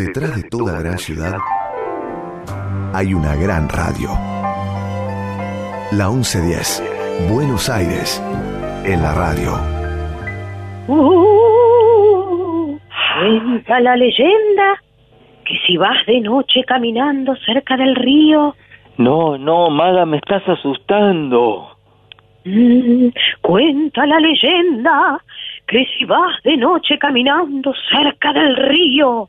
Detrás de toda gran ciudad hay una gran radio. La 1110, Buenos Aires, en la radio. Uh, cuenta la leyenda que si vas de noche caminando cerca del río, No, no, Maga, me estás asustando. mm, cuenta la leyenda que si vas de noche caminando cerca del río,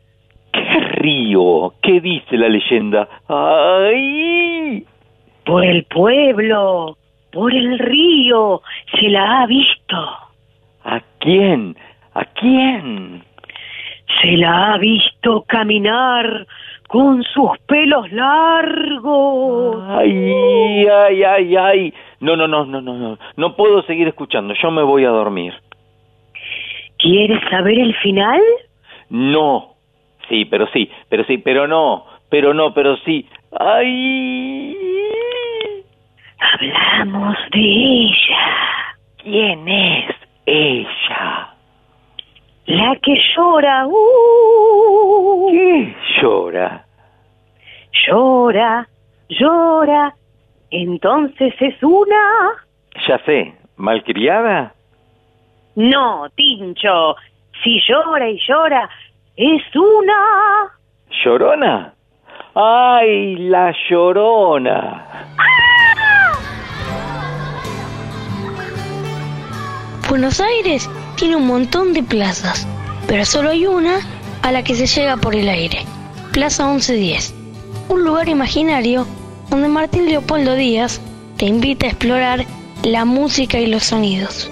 ¿Qué río? ¿Qué dice la leyenda? ¡Ay! por el pueblo, por el río, se la ha visto. ¿A quién? ¿A quién? Se la ha visto caminar con sus pelos largos. Ay, ay, ay, ay. No, no, no, no, no, no. No puedo seguir escuchando. Yo me voy a dormir. ¿Quieres saber el final? No. Sí, pero sí, pero sí, pero no, pero no, pero sí. Ay. Hablamos de ella, ¿Quién es ella? la que llora, uh, ¿Qué llora? llora, llora. Entonces es una... Ya sé, malcriada. No, Tincho, si llora y llora, es una... ¿Llorona? ¡Ay, la llorona! Buenos Aires tiene un montón de plazas, pero solo hay una a la que se llega por el aire. Plaza 1110. Un lugar imaginario donde Martín Leopoldo Díaz te invita a explorar la música y los sonidos.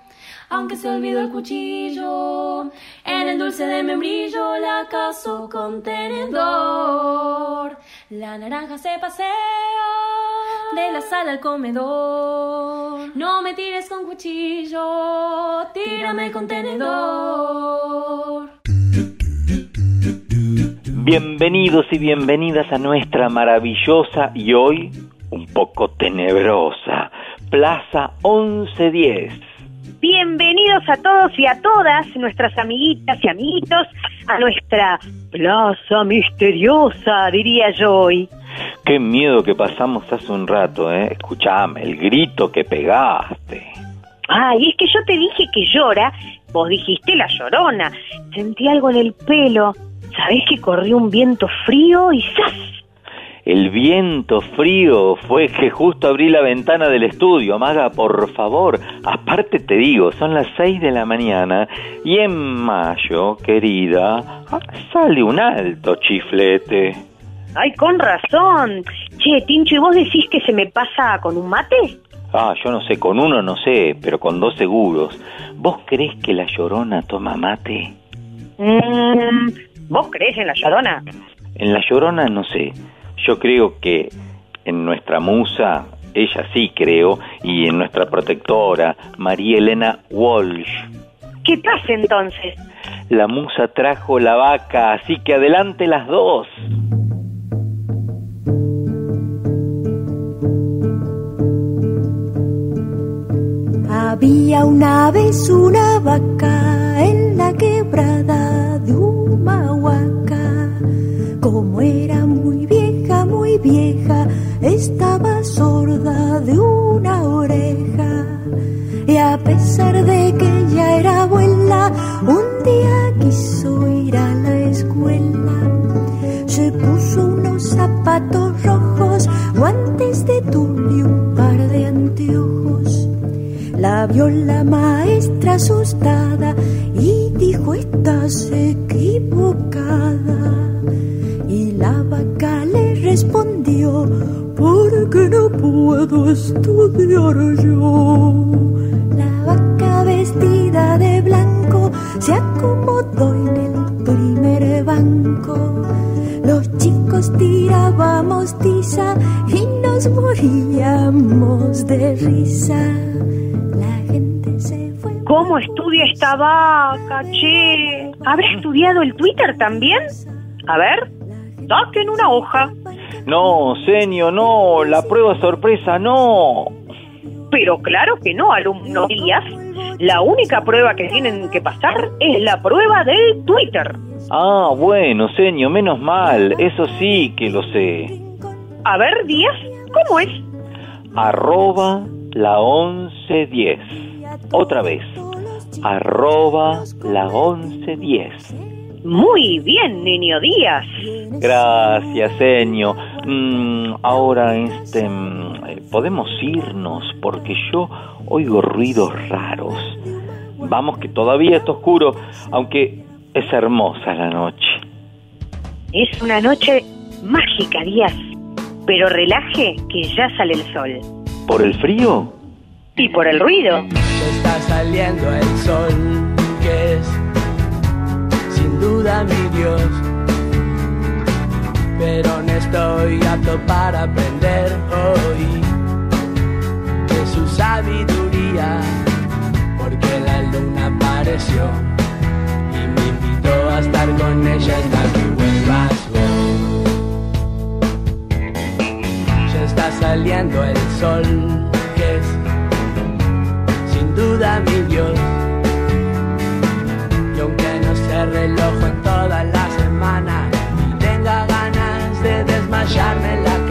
Aunque se olvidó el cuchillo, en el dulce de membrillo la caso con tenedor. La naranja se pasea de la sala al comedor. No me tires con cuchillo, tírame con tenedor. Bienvenidos y bienvenidas a nuestra maravillosa y hoy un poco tenebrosa Plaza 1110. Bienvenidos a todos y a todas nuestras amiguitas y amiguitos a nuestra plaza misteriosa, diría yo hoy. Qué miedo que pasamos hace un rato, ¿eh? Escuchame, el grito que pegaste. Ay, es que yo te dije que llora, vos dijiste la llorona. Sentí algo en el pelo. ¿Sabés que corrió un viento frío y ¡zas! El viento frío fue que justo abrí la ventana del estudio. Maga, por favor. Aparte te digo, son las seis de la mañana y en mayo, querida, sale un alto chiflete. Ay, con razón. Che, Tincho, ¿y vos decís que se me pasa con un mate? Ah, yo no sé, con uno no sé, pero con dos seguros. ¿Vos crees que la llorona toma mate? Mm, ¿Vos crees en la llorona? En la llorona no sé. Yo creo que en nuestra musa, ella sí creo, y en nuestra protectora, María Elena Walsh. ¿Qué pasa entonces? La musa trajo la vaca, así que adelante las dos. Había una vez una vaca en la quebrada de Humahuaca. Vieja, estaba sorda de una oreja. Y a pesar de que ya era abuela, un día quiso ir a la escuela. Se puso unos zapatos rojos, guantes de tul y un par de anteojos. La vio la maestra asustada y dijo estás equivocada. Y la vaca le respondió puedo estudiar yo. La vaca vestida de blanco se acomodó en el primer banco. Los chicos tirábamos tiza y nos moríamos de risa. La gente se fue. ¿Cómo estudia esta vaca, che? ¿Habrá estudiado el Twitter también? A ver, saquen una hoja. No, señor, no, la prueba sorpresa, no. Pero claro que no, alumno Díaz. La única prueba que tienen que pasar es la prueba del Twitter. Ah, bueno, señor, menos mal, eso sí que lo sé. A ver, Díaz, ¿cómo es? Arroba la 1110. Otra vez. Arroba la 1110. Muy bien, niño Díaz. Gracias, señor. Mm, ahora, este, mm, podemos irnos porque yo oigo ruidos raros. Vamos, que todavía está oscuro, aunque es hermosa la noche. Es una noche mágica, Díaz. Pero relaje que ya sale el sol. ¿Por el frío? Y por el ruido. Ya está saliendo el sol, que es duda mi Dios. Pero no estoy apto para aprender hoy de su sabiduría, porque la luna apareció y me invitó a estar con ella hasta que vuelvas vos. Ya está saliendo el sol, que es sin duda mi Dios. Reloj en toda la semana. Y tenga ganas de desmayarme en la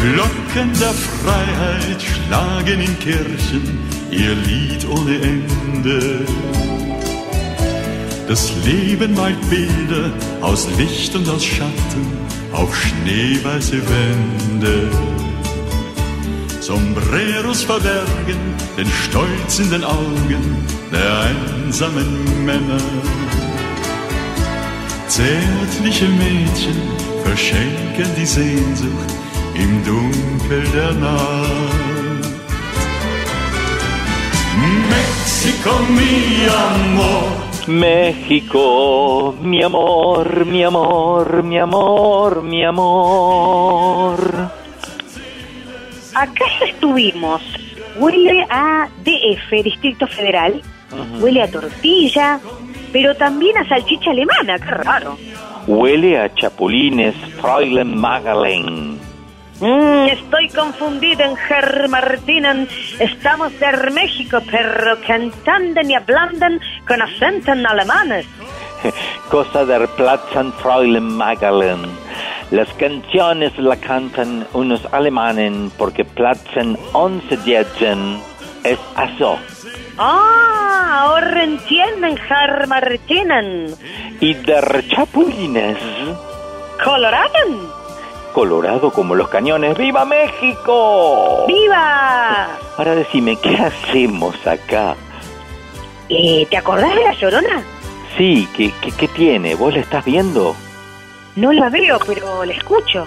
Glocken der Freiheit schlagen in Kirchen ihr Lied ohne Ende. Das Leben malt Bilder aus Licht und aus Schatten auf schneeweiße Wände. Sombreros verbergen den Stolz in den Augen der einsamen Männer. Zärtliche Mädchen verschenken die Sehnsucht im Dunkel der Nacht. Mexico, mi amor. México, mi amor, mi amor, mi amor, mi amor. Acá ya estuvimos. Huele a DF, Distrito Federal. Huele a tortilla, pero también a salchicha alemana, qué raro. Huele a chapulines, Fräulein Magdalene. Mm, estoy confundida en Herr Martinen. Estamos de México, pero cantando y hablando con acento en alemanes. Cosa der Platzen, Fräulein Magdalene. Las canciones la cantan unos alemanes porque Platzen 11 es eso. Ah, ahora entienden, Herr Martinen. Y der chapulines, Colorado. Colorado como los cañones. ¡Viva México! ¡Viva! Ahora decime, ¿qué hacemos acá? Eh, ¿Te acordás de la llorona? Sí, ¿qué, qué, qué tiene? ¿Vos la estás viendo? No la veo, pero la escucho.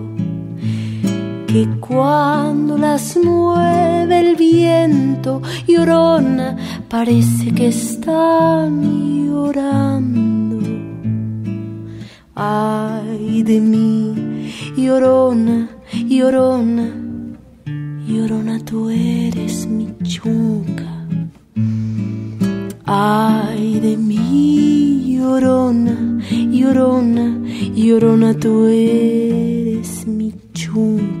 Que cuando las mueve el viento, llorona, parece que están llorando. Ay de mí, llorona, llorona, llorona, tú eres mi chunca. Ay de mí, llorona, llorona, llorona, tú eres mi chunca.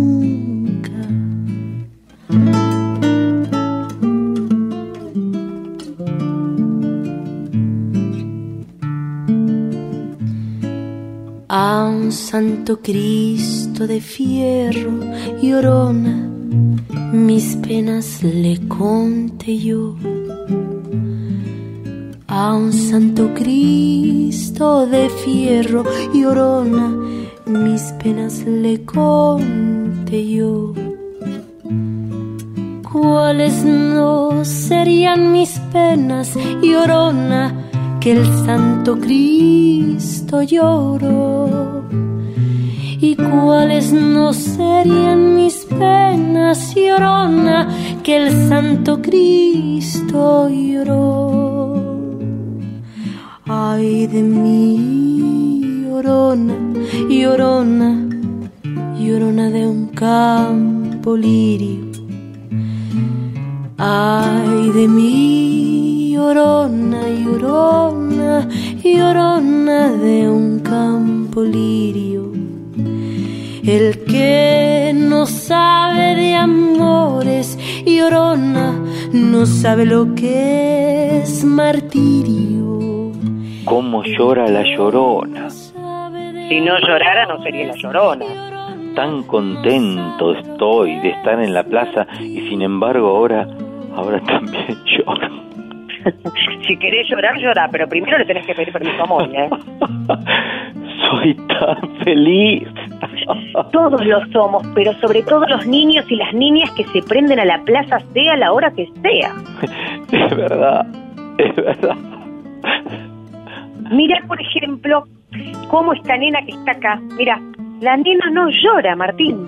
Aún un santo Cristo de fierro llorona, mis penas le conté yo. A un santo Cristo de fierro llorona, mis penas le conté yo. ¿Cuáles no serían mis penas, llorona, que el Santo Cristo lloró? ¿Y cuáles no serían mis penas, llorona, que el Santo Cristo lloró? Ay de mí, llorona, llorona, llorona de un campo lirio Ay de mí, llorona, llorona, llorona de un campo lirio. El que no sabe de amores, llorona, no sabe lo que es martirio. ¿Cómo llora la llorona? Si no llorara, no sería la llorona. Tan contento estoy de estar en la plaza y sin embargo ahora ahora también lloro. si querés llorar, llora, pero primero le tenés que pedir permiso a Moni, ¿eh? Soy tan feliz. Todos lo somos, pero sobre todo los niños y las niñas que se prenden a la plaza sea la hora que sea. Es verdad, es verdad. Mira, por ejemplo, cómo esta nena que está acá. Mira, la nena no llora, Martín.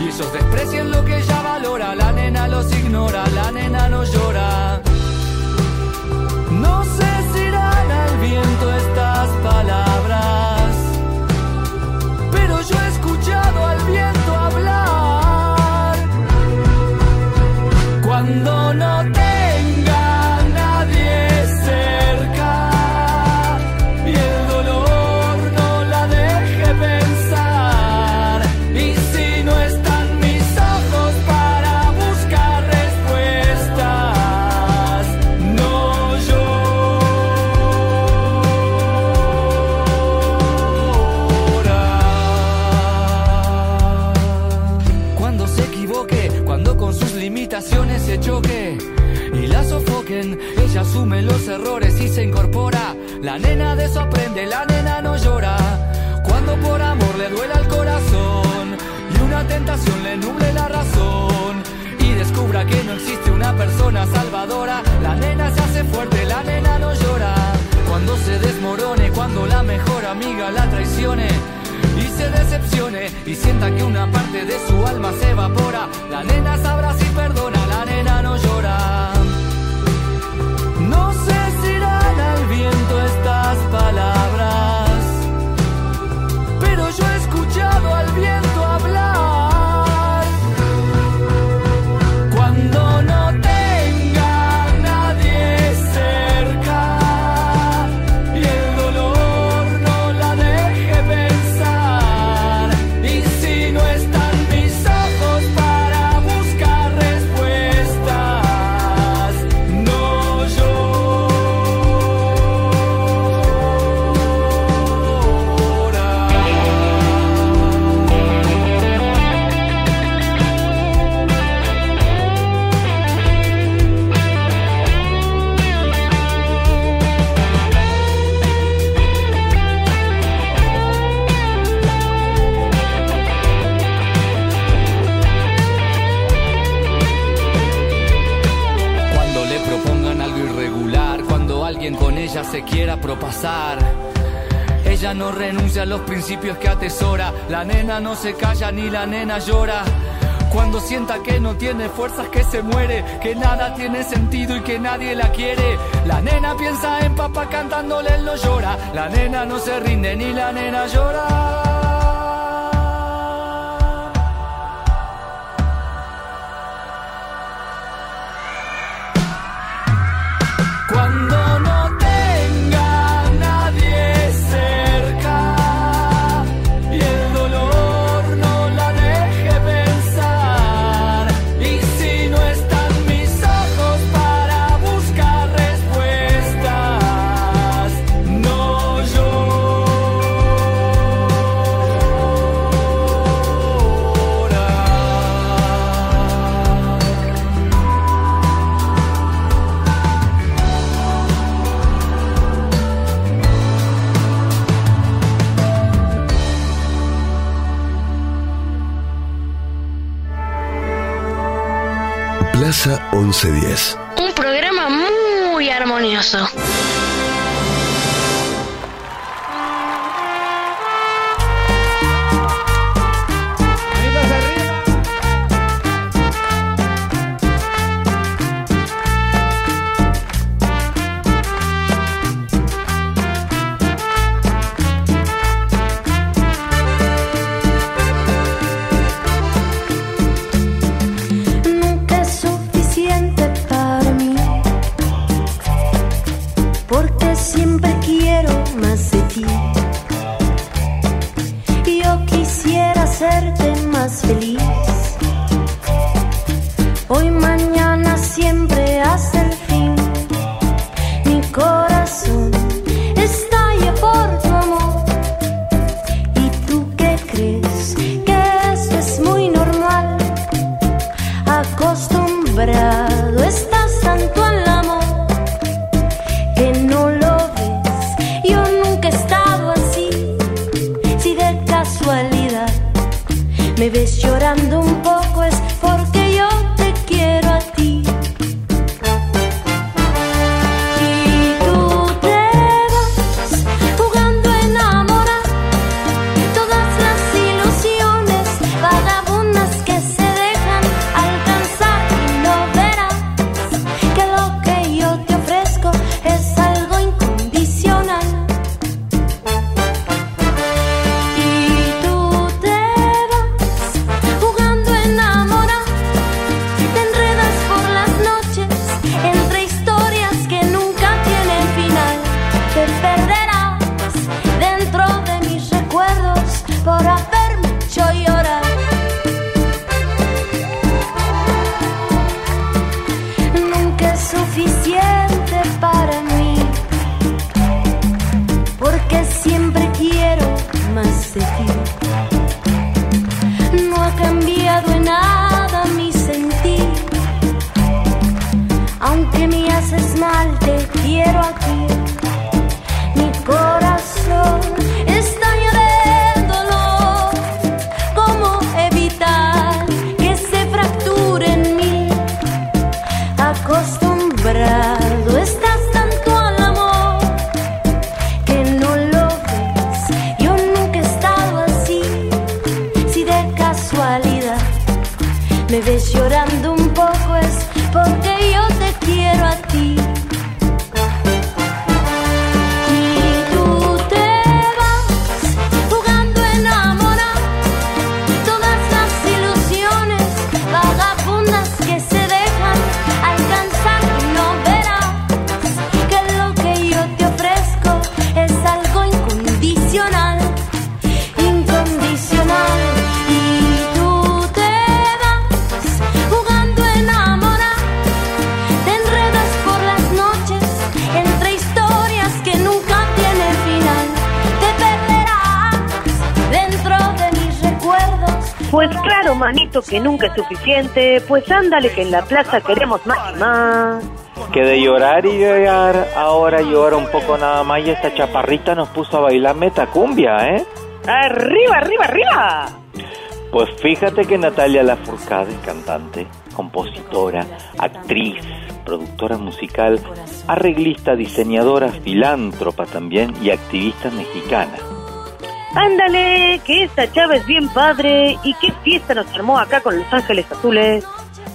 Y ellos desprecian lo que ella valora, la nena los ignora, la nena no llora. No sé si irán al viento estas palabras, pero yo he escuchado al viento hablar. Cuando no tenga La nena de eso aprende, la nena no llora. Cuando por amor le duela el corazón y una tentación le nuble la razón y descubra que no existe una persona salvadora, la nena se hace fuerte, la nena no llora. Cuando se desmorone, cuando la mejor amiga la traicione y se decepcione y sienta que una parte de su alma se evapora, la nena sabrá si perdona, la nena no llora. propasar. Ella no renuncia a los principios que atesora. La nena no se calla ni la nena llora. Cuando sienta que no tiene fuerzas, que se muere, que nada tiene sentido y que nadie la quiere. La nena piensa en papá cantándole, él no llora. La nena no se rinde ni la nena llora. me ves llorando un poco es suficiente, pues ándale que en la plaza queremos más y más. Que de llorar y llorar, ahora llora un poco nada más y esta chaparrita nos puso a bailar metacumbia, ¿eh? ¡Arriba, arriba, arriba! Pues fíjate que Natalia Lafourcade, cantante, compositora, actriz, productora musical, arreglista, diseñadora, filántropa también y activista mexicana. Ándale, que esta chava es bien padre y que fiesta nos armó acá con Los Ángeles Azules?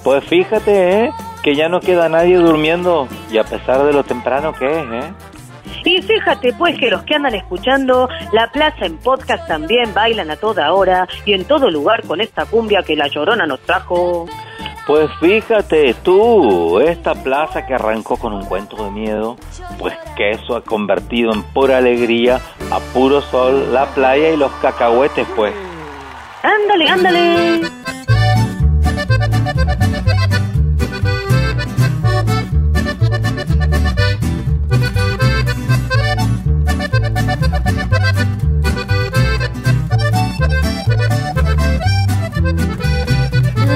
Pues fíjate, ¿eh? Que ya no queda nadie durmiendo y a pesar de lo temprano que es, ¿eh? Y fíjate pues que los que andan escuchando La Plaza en podcast también bailan a toda hora y en todo lugar con esta cumbia que la llorona nos trajo. Pues fíjate tú, esta plaza que arrancó con un cuento de miedo, pues que eso ha convertido en pura alegría, a puro sol, la playa y los cacahuetes, pues. Ándale, ándale.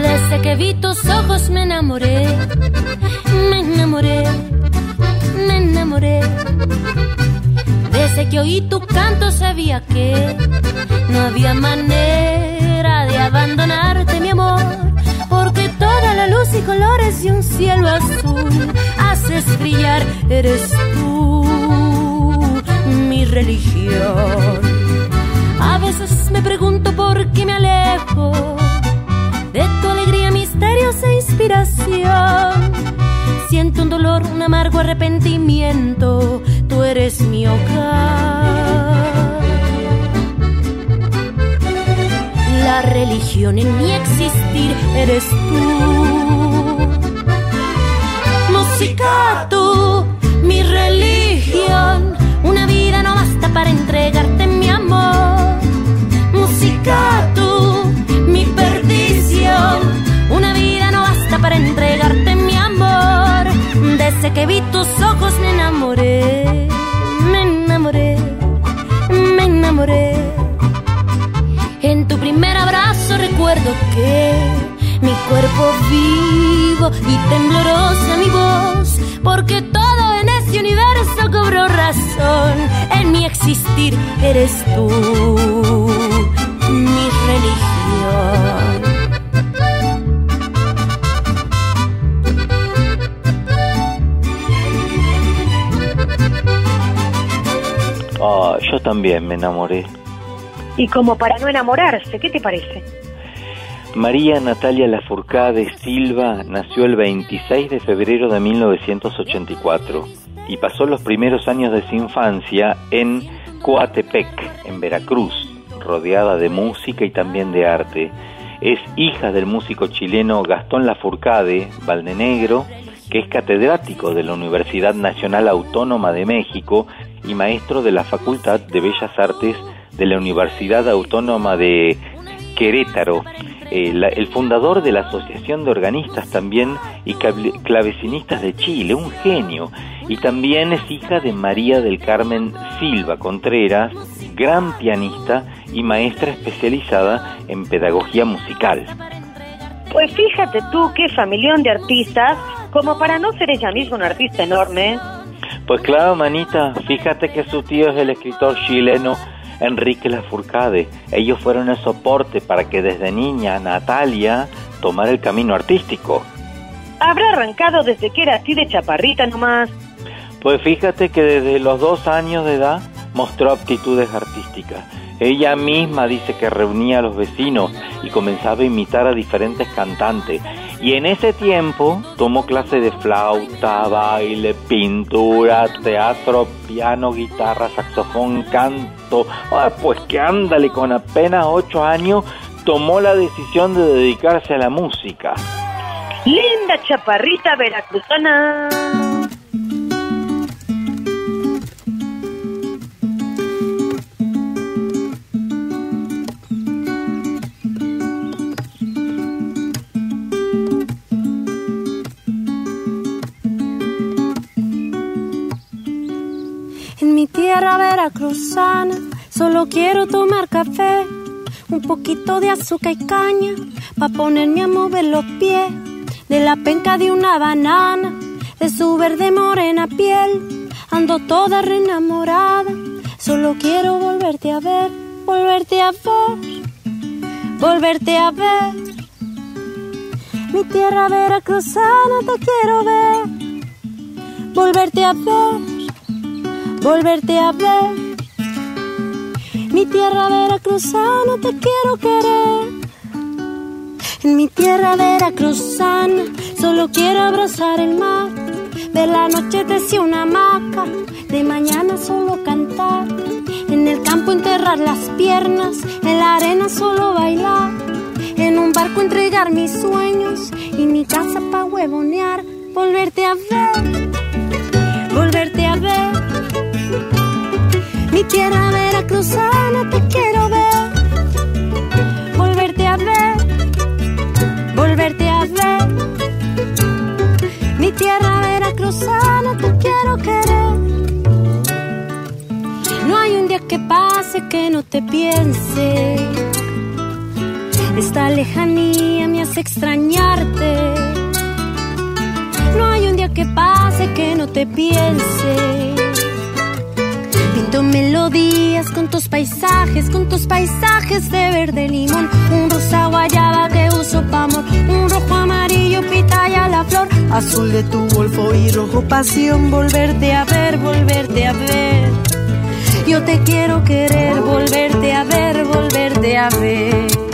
Desde que vi tus ojos me enamoré, me enamoré, me enamoré. Desde que oí tu canto sabía que no había manera abandonarte, mi amor, porque toda la luz y colores de un cielo azul haces brillar, eres tú, mi religión. A veces me pregunto por qué me alejo de tu alegría, misteriosa inspiración. Siento un dolor, un amargo arrepentimiento, tú eres mi hogar. La religión en mi existir eres tú. Música, tú, mi religión. Una vida no basta para entregarte mi amor. Música, tú, mi perdición. Una vida no basta para entregarte mi amor. Desde que vi tus ojos me enamoré, me enamoré, me enamoré. Primer abrazo recuerdo que mi cuerpo vivo y temblorosa mi voz, porque todo en este universo cobró razón. En mi existir eres tú, mi religión. Ah, yo también me enamoré. Y como para no enamorarse, ¿qué te parece? María Natalia Lafourcade Silva nació el 26 de febrero de 1984 y pasó los primeros años de su infancia en Coatepec, en Veracruz, rodeada de música y también de arte. Es hija del músico chileno Gastón Lafourcade Valdenegro, que es catedrático de la Universidad Nacional Autónoma de México y maestro de la Facultad de Bellas Artes de la Universidad Autónoma de Querétaro. Eh, la- el fundador de la Asociación de Organistas también y clavecinistas de Chile, un genio. Y también es hija de María del Carmen Silva Contreras, gran pianista y maestra especializada en pedagogía musical. Pues fíjate tú qué familión de artistas, como para no ser ella misma una artista enorme. Pues claro, manita, fíjate que su tío es el escritor chileno Enrique Lafourcade. Ellos fueron el soporte para que desde niña Natalia tomara el camino artístico. Habrá arrancado desde que era así de chaparrita nomás. Pues fíjate que desde los dos años de edad mostró aptitudes artísticas. Ella misma dice que reunía a los vecinos y comenzaba a imitar a diferentes cantantes. Y en ese tiempo tomó clase de flauta, baile, pintura, teatro, piano, guitarra, saxofón, canto. Ah, pues que ándale, con apenas ocho años tomó la decisión de dedicarse a la música. Linda chaparrita veracruzana. Mi tierra veracruzana. Solo quiero tomar café, un poquito de azúcar y caña, pa' ponerme a mover los pies, de la penca de una banana, de su verde morena piel, ando toda reenamorada, solo quiero volverte a ver, volverte a ver, volverte a ver. Mi tierra veracruzana te quiero ver volverte a ver, volverte a ver. Mi tierra veracruzana te quiero querer. En mi tierra veracruzana solo quiero abrazar el mar. De la noche decía una hamaca, de mañana solo cantar. En el campo enterrar las piernas, en la arena solo bailar. En un barco entregar mis sueños y mi casa pa' huevonear. Volverte a ver, volverte a ver. Mi tierra veracruzana te quiero ver. Volverte a ver, volverte a ver. Mi tierra veracruzana te quiero querer. No hay un día que pase que no te piense. Esta lejanía me hace extrañarte. No hay un día que pase que no te piense. Pinto melodías con tus paisajes, con tus paisajes de verde limón. Un rosa guayaba que uso pa' amor. Un rojo amarillo pitaya la flor. Azul de tu golfo y rojo pasión. Volverte a ver, volverte a ver. Yo te quiero querer, volverte a ver, volverte a ver.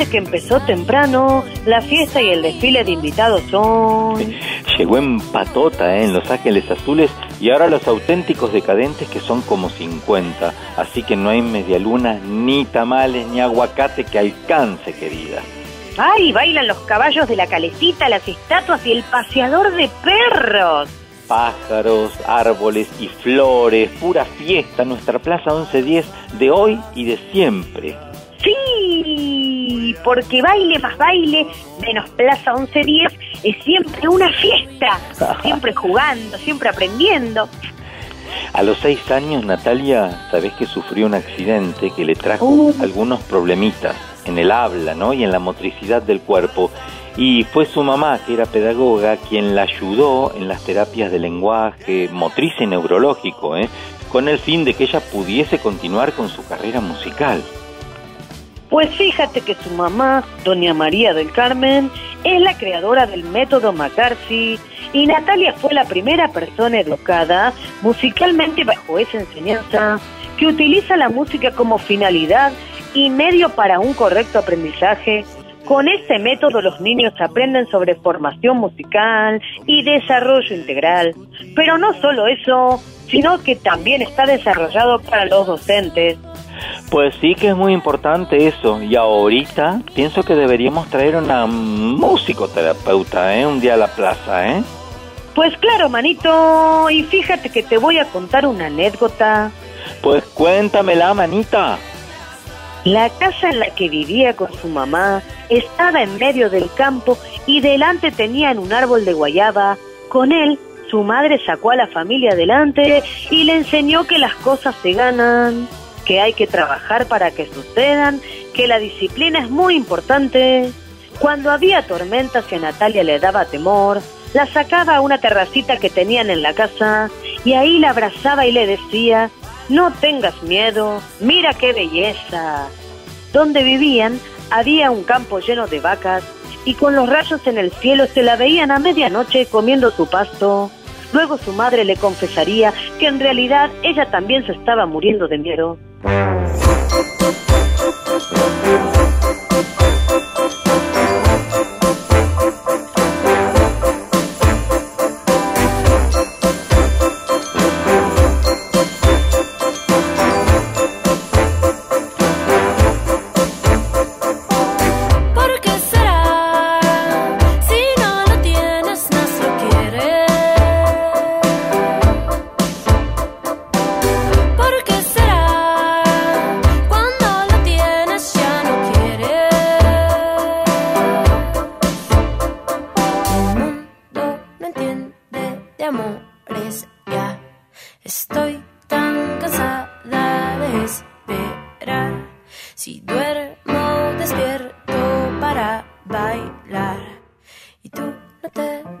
Fíjate que empezó temprano la fiesta y el desfile de invitados son... Llegó en patota ¿eh? en Los Ángeles Azules y ahora los auténticos decadentes que son como 50. Así que no hay medialuna, ni tamales, ni aguacate que alcance, querida. ¡Ay! Bailan los caballos de la calecita, las estatuas y el paseador de perros. Pájaros, árboles y flores, pura fiesta, nuestra Plaza 1110 de hoy y de siempre. Sí, porque baile más baile, menos Plaza 1110, es siempre una fiesta. Siempre jugando, siempre aprendiendo. A los seis años, Natalia, sabés que sufrió un accidente que le trajo Uh. algunos problemitas en el habla, ¿no? Y en la motricidad del cuerpo. Y fue su mamá, que era pedagoga, quien la ayudó en las terapias de lenguaje, motriz y neurológico, ¿eh? Con el fin de que ella pudiese continuar con su carrera musical. Pues fíjate que su mamá, doña María del Carmen, es la creadora del método McCarthy y Natalia fue la primera persona educada musicalmente bajo esa enseñanza que utiliza la música como finalidad y medio para un correcto aprendizaje. Con este método los niños aprenden sobre formación musical y desarrollo integral. Pero no solo eso, sino que también está desarrollado para los docentes. Pues sí que es muy importante eso. Y ahorita pienso que deberíamos traer una musicoterapeuta, ¿eh? Un día a la plaza, ¿eh? Pues claro, manito, y fíjate que te voy a contar una anécdota. Pues cuéntamela, manita. La casa en la que vivía con su mamá estaba en medio del campo y delante tenían un árbol de guayaba. Con él, su madre sacó a la familia adelante y le enseñó que las cosas se ganan, que hay que trabajar para que sucedan, que la disciplina es muy importante. Cuando había tormentas y a Natalia le daba temor, la sacaba a una terracita que tenían en la casa y ahí la abrazaba y le decía, no tengas miedo, mira qué belleza. Donde vivían había un campo lleno de vacas y con los rayos en el cielo se la veían a medianoche comiendo su pasto. Luego su madre le confesaría que en realidad ella también se estaba muriendo de miedo.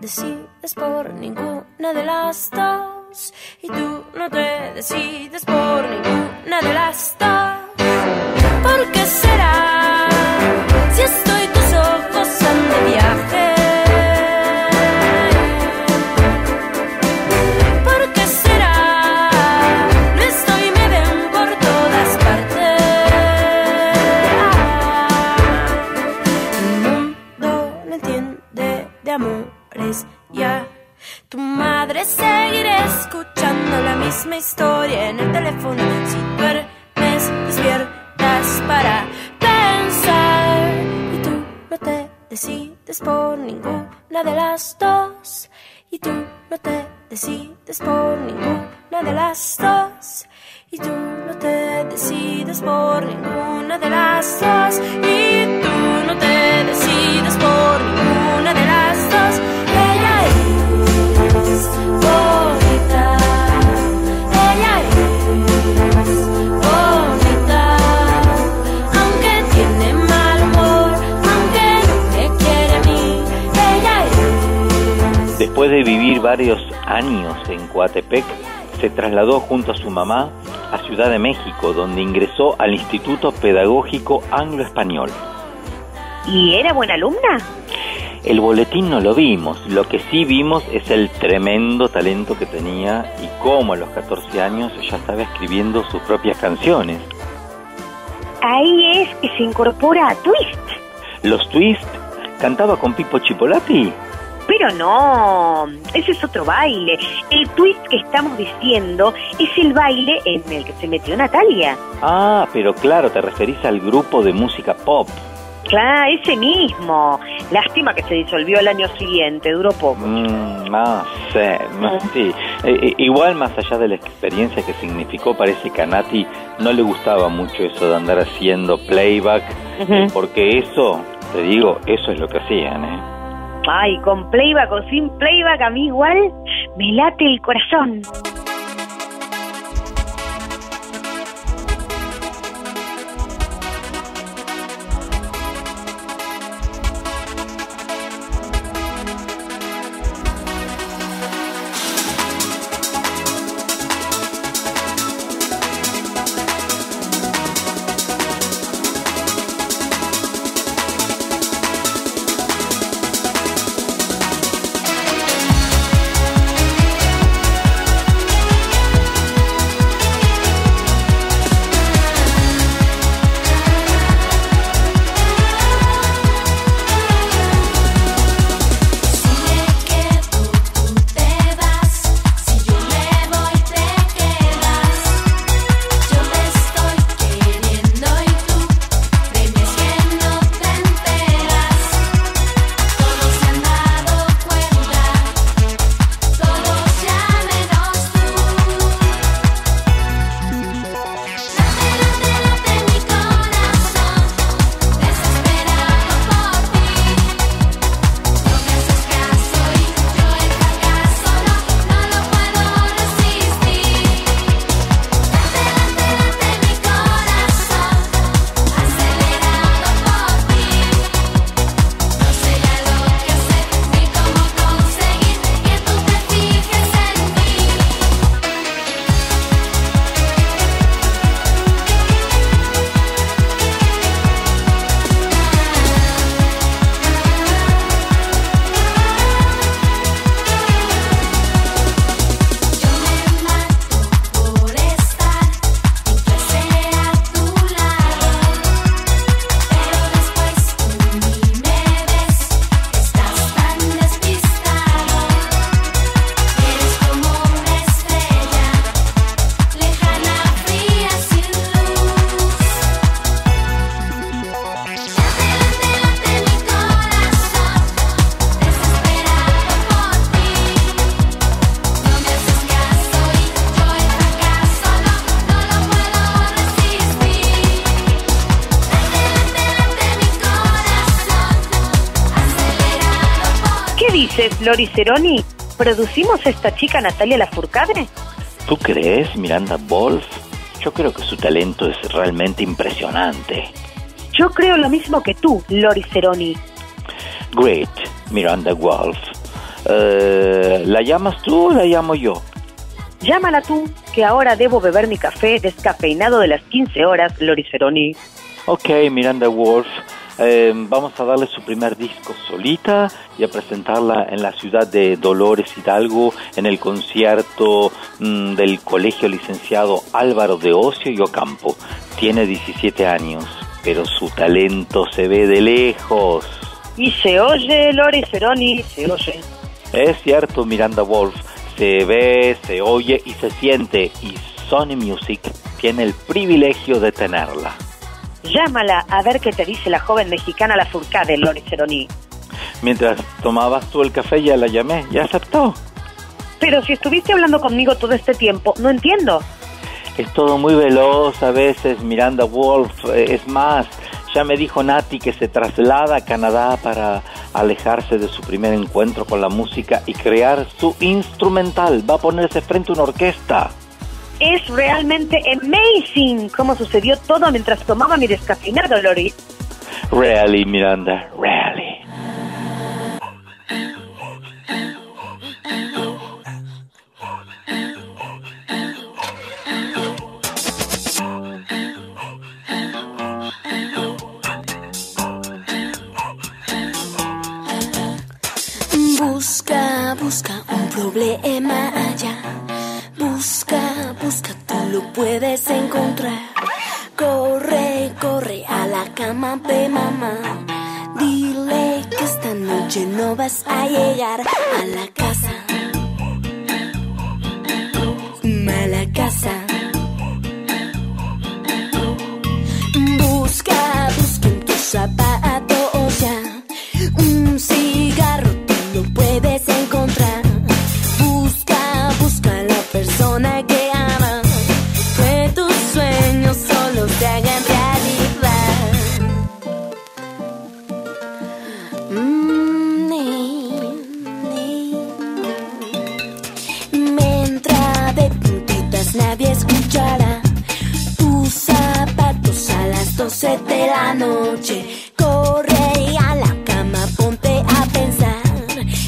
Decides por ninguna de las dos. Y tú no te decides por ninguna de las dos. ¿Por qué será? Si estoy tus ojos son de viaje. Historia en el teléfono. Si duermes, despiertas para pensar. Y tú no te decides por ninguna de las dos. Y tú no te decides por ninguna de las dos. Y tú no te decides por ninguna de las dos. Y tú Después de vivir varios años en Coatepec, se trasladó junto a su mamá a Ciudad de México, donde ingresó al Instituto Pedagógico Anglo-Español. ¿Y era buena alumna? El boletín no lo vimos, lo que sí vimos es el tremendo talento que tenía y cómo a los 14 años ya estaba escribiendo sus propias canciones. Ahí es que se incorpora a Twist. Los Twist cantaba con Pipo Chipolati. Pero no, ese es otro baile. El twist que estamos diciendo es el baile en el que se metió Natalia. Ah, pero claro, te referís al grupo de música pop. Claro, ese mismo. Lástima que se disolvió el año siguiente, duró poco. Mm, no sé, no, sí. Eh, eh, igual más allá de la experiencia que significó, parece que a Nati no le gustaba mucho eso de andar haciendo playback, eh, porque eso, te digo, eso es lo que hacían, ¿eh? Ay, con playback o sin playback, a mí igual me late el corazón. Lori Ceroni? ¿Producimos a esta chica Natalia Lafourcade? ¿Tú crees, Miranda Wolf? Yo creo que su talento es realmente impresionante. Yo creo lo mismo que tú, Lori Ceroni. Great, Miranda Wolf. Eh, ¿La llamas tú o la llamo yo? Llámala tú, que ahora debo beber mi café descafeinado de las 15 horas, Lori Ceroni. Ok, Miranda Wolf. Eh, vamos a darle su primer disco solita y a presentarla en la ciudad de Dolores Hidalgo en el concierto mm, del Colegio Licenciado Álvaro de Ocio y Ocampo. Tiene 17 años, pero su talento se ve de lejos. Y se oye, Lori Ceroni, se oye. Es cierto, Miranda Wolf, se ve, se oye y se siente y Sony Music tiene el privilegio de tenerla. Llámala a ver qué te dice la joven mexicana Lafourcade, Lori Ceroni. Mientras tomabas tú el café ya la llamé, ya aceptó. Pero si estuviste hablando conmigo todo este tiempo, no entiendo. Es todo muy veloz a veces, Miranda Wolf. Eh, Es más, ya me dijo Nati que se traslada a Canadá para alejarse de su primer encuentro con la música y crear su instrumental. Va a ponerse frente a una orquesta. Es realmente amazing cómo sucedió todo mientras tomaba mi descafeinado, Lori. Really, Miranda, really. Busca, busca un problema allá. Busca, lo puedes encontrar. Corre, corre a la cama de mamá. Dile que esta noche no vas a llegar a la casa. A la casa. Busca, busca en tus zapatos 12 de la noche. Corre a la cama, ponte a pensar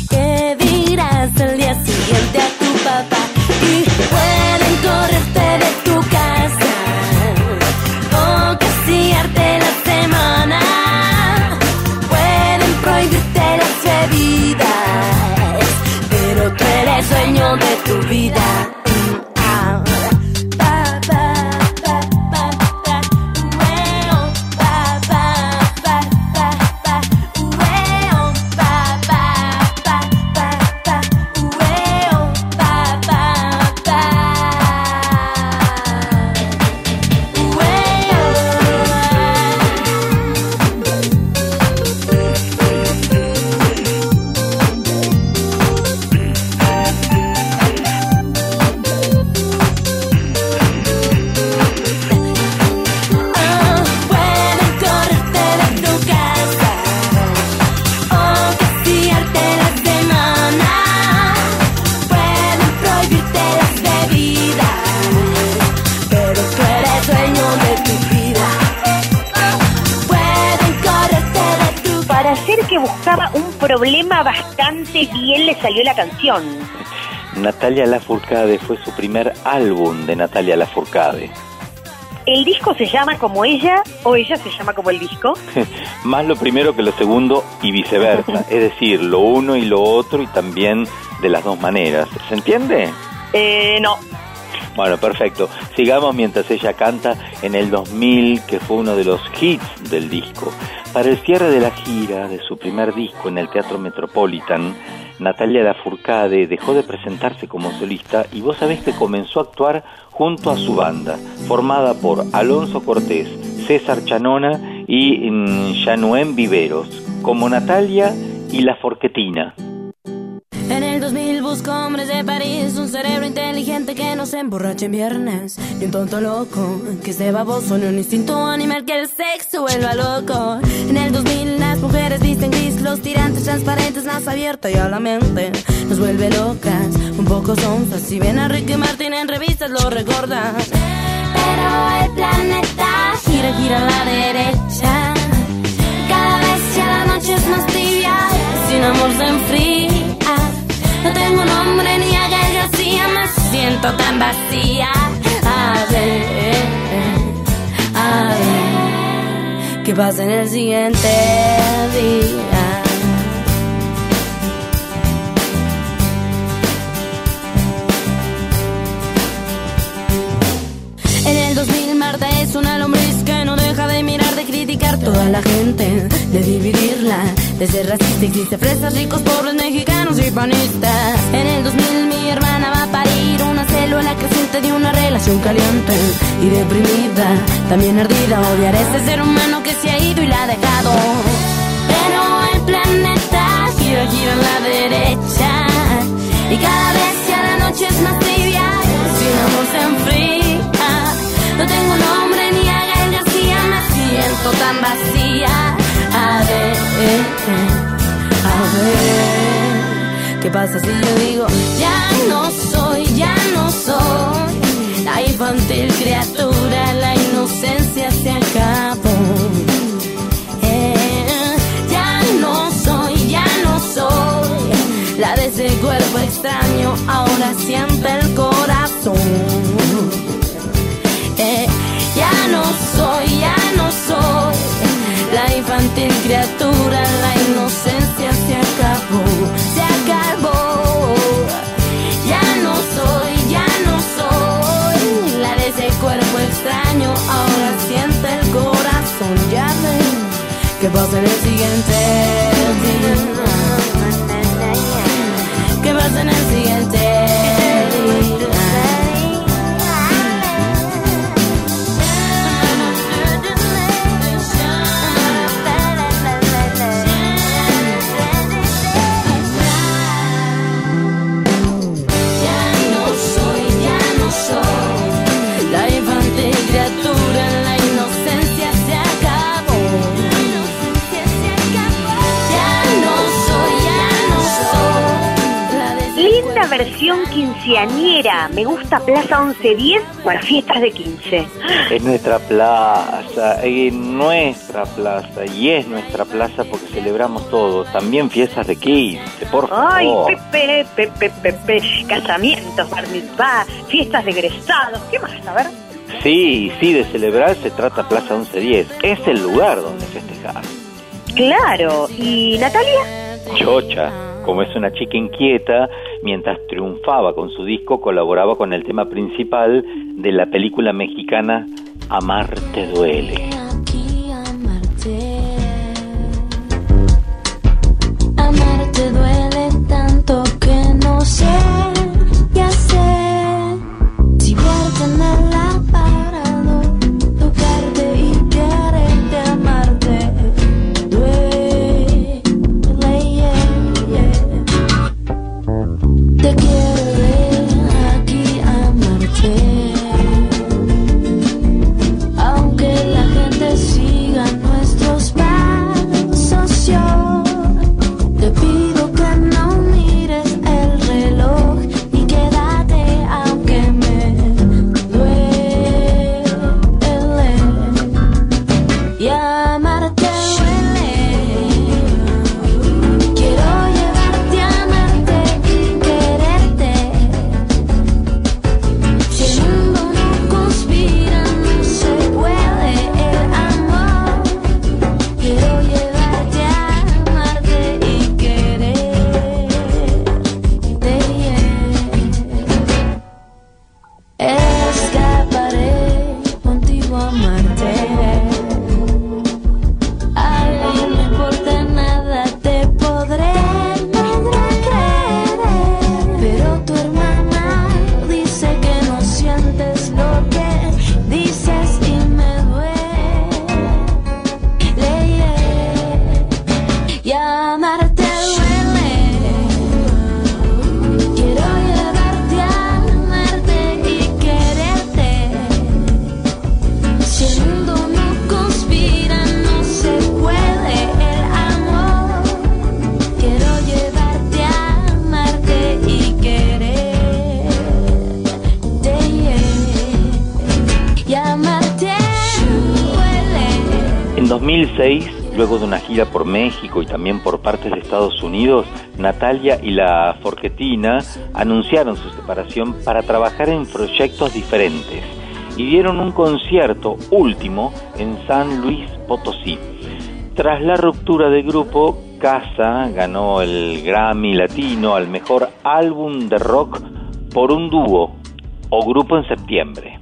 que dirás el día siguiente a tu papá. Y pueden correrte de tu casa o castigarte la semana. Pueden prohibirte las bebidas, pero tú eres dueño de tu vida. Salió la canción. Natalia Lafourcade fue su primer álbum de Natalia Lafourcade. ¿El disco se llama como ella o ella se llama como el disco? Más lo primero que lo segundo y viceversa. es decir, lo uno y lo otro y también de las dos maneras. ¿Se entiende? Eh, no. Bueno, perfecto. Sigamos mientras ella canta en el 2000, que fue uno de los hits del disco. Para el cierre de la gira de su primer disco en el Teatro Metropolitan, Natalia Lafourcade dejó de presentarse como solista y vos sabés que comenzó a actuar junto a su banda, formada por Alonso Cortés, César Chanona y mm, Januen Viveros, como Natalia y La Forquetina. En el 2000 busco hombres de París, un cerebro inteligente que no se emborrache en viernes. Y un tonto loco que esté baboso en un instinto animal que el sexo vuelva loco. En el 2000 las mujeres visten gris, los tirantes transparentes, más abierta y a la mente nos vuelve locas, un poco sonzas. Si ven a Ricky Martin en revistas lo recordan. Pero el planeta gira, gira a la derecha. Cada vez ya la noche es más tibia, sin amor se enfría. Tengo nombre ni a García, me siento tan vacía. A ver, a ver, ¿qué pasa en el siguiente día? En el 2000 Marta es una lombriz que no deja de mirar, de criticar toda la gente, de dividirla, de ser racista. Existe fresas, ricos, pobres, mexicanos y panistas. En el 2000 mi hermana va a parir una célula creciente de una relación caliente y deprimida, también ardida. Odiar a ese ser humano que se ha ido y la ha dejado. Pero el planeta gira, gira a la derecha y cada vez ya la noche es más tibia, sin amor se enfría. No tengo nombre ni a Gael García, me siento tan vacía. A ver, a ver, ¿qué pasa si yo digo ya no soy, ya no soy la infantil criatura, la inocencia se acabó. Eh, ya no soy, ya no soy la de ese cuerpo extraño, ahora siente el corazón. Eh, ya no soy, ya no soy infantil criatura, la inocencia se acabó, se acabó. Ya no soy, ya no soy la de ese cuerpo extraño, ahora siente el corazón, ya ven que pasa en el siguiente versión quinceañera. Me gusta Plaza 1110 para fiestas de 15. Es nuestra plaza, es nuestra plaza y es nuestra plaza porque celebramos todo, también fiestas de 15, por favor. Ay, Pepe, Pepe, Pepe, casamientos, bar mitzvah, fiestas de egresados. ¿Qué más? A ver. Sí, sí, de celebrar se trata Plaza 1110, es el lugar donde festejar. Claro. ¿Y Natalia? Chocha, como es una chica inquieta, mientras triunfaba con su disco, colaboraba con el tema principal de la película mexicana Amarte duele. Amarte duele tanto que no sé 2006, luego de una gira por México y también por partes de Estados Unidos, Natalia y la Forquetina anunciaron su separación para trabajar en proyectos diferentes y dieron un concierto último en San Luis Potosí. Tras la ruptura del grupo, Casa ganó el Grammy Latino al mejor álbum de rock por un dúo o grupo en septiembre.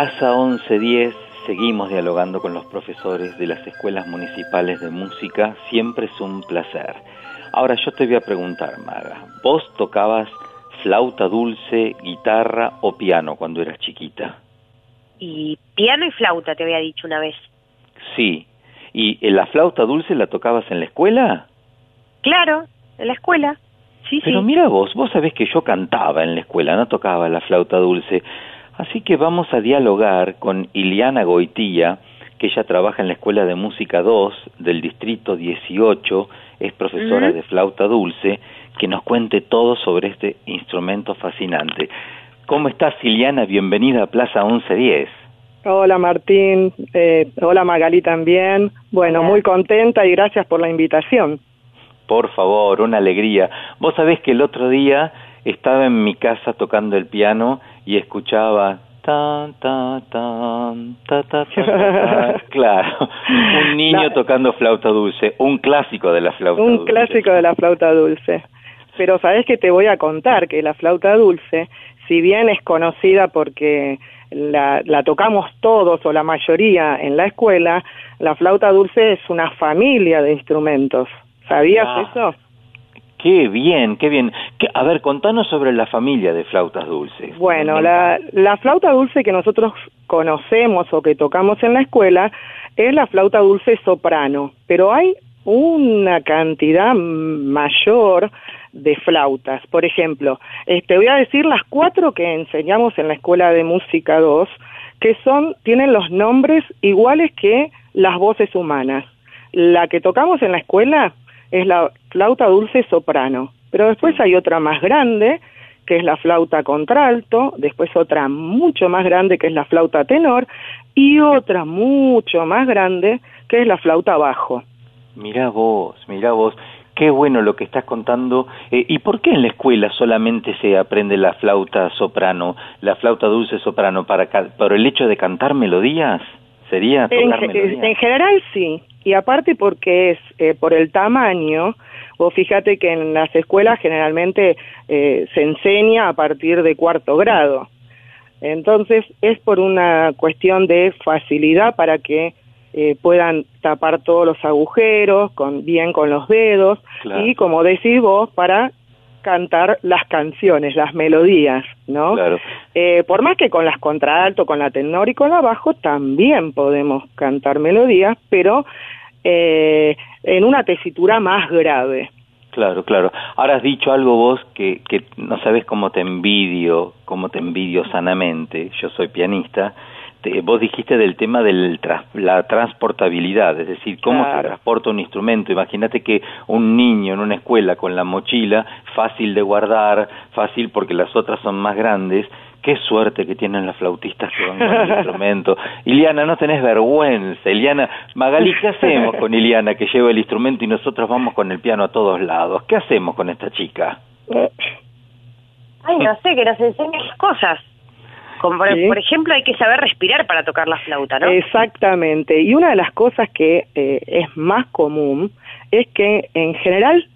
Plaza 1110 seguimos dialogando con los profesores de las escuelas municipales de música. Siempre es un placer. Ahora yo te voy a preguntar, Maga, ¿vos tocabas flauta dulce, guitarra o piano cuando eras chiquita? Y piano y flauta, te había dicho una vez. Sí. ¿Y eh, la flauta dulce la tocabas en la escuela? Claro, en la escuela. Sí, Pero sí. mira vos, vos sabés que yo cantaba en la escuela, no tocaba la flauta dulce. Así que vamos a dialogar con Iliana Goitía, que ella trabaja en la Escuela de Música 2 del Distrito 18, es profesora de flauta dulce, que nos cuente todo sobre este instrumento fascinante. ¿Cómo estás, Iliana? Bienvenida a Plaza 1110. Hola Martín, eh, hola Magali también. Bueno, muy contenta y gracias por la invitación. Por favor, una alegría. Vos sabés que el otro día estaba en mi casa tocando el piano y escuchaba tan ta tan ta ta ta, ta, ta. claro, un niño tocando flauta dulce, un clásico de la flauta Un dulce. clásico de la flauta dulce. Pero sabes que te voy a contar que la flauta dulce, si bien es conocida porque la, la tocamos todos o la mayoría en la escuela, la flauta dulce es una familia de instrumentos. ¿Sabías Ah. eso? Qué bien, qué bien. Que- a ver, contanos sobre la familia de flautas dulces. Bueno, la, la flauta dulce que nosotros conocemos o que tocamos en la escuela es la flauta dulce soprano, pero hay una cantidad mayor de flautas. Por ejemplo, eh, te voy a decir las cuatro que enseñamos en la Escuela de Música 2, que son, tienen los nombres iguales que las voces humanas. La que tocamos en la escuela es la flauta dulce soprano, pero después hay otra más grande, que es la flauta contralto, después otra mucho más grande, que es la flauta tenor, y otra mucho más grande, que es la flauta bajo. Mira vos, mira vos, qué bueno lo que estás contando. Eh, ¿Y por qué en la escuela solamente se aprende la flauta soprano, la flauta dulce soprano, para por el hecho de cantar melodías? ¿Sería tocar melodías? en general sí, y aparte porque es eh, por el tamaño, vos fíjate que en las escuelas generalmente eh, se enseña a partir de cuarto grado. Entonces es por una cuestión de facilidad para que eh, puedan tapar todos los agujeros con, bien con los dedos Claro. y como decís vos, para cantar las canciones, las melodías, ¿no? Claro. Eh, por más que con las contralto, con la tenor y con la bajo también podemos cantar melodías, pero eh, en una tesitura más grave. Claro, claro. Ahora has dicho algo vos que, que no sabes cómo te envidio, cómo te envidio sanamente. Yo soy pianista. Te- vos dijiste del tema de la transportabilidad, es decir, cómo se transporta un instrumento. Imagínate que un niño en una escuela con la mochila, fácil de guardar, fácil porque las otras son más grandes. Qué suerte que tienen las flautistas que van con el instrumento. Iliana, no tenés vergüenza. Iliana, Magali, ¿qué hacemos con Iliana que lleva el instrumento y nosotros vamos con el piano a todos lados? ¿Qué hacemos con esta chica? Ay, no sé, que nos enseñen las cosas. Como por, Sí. por ejemplo, hay que saber respirar para tocar la flauta, ¿no? Exactamente. Y una de las cosas que eh, es más común es que en general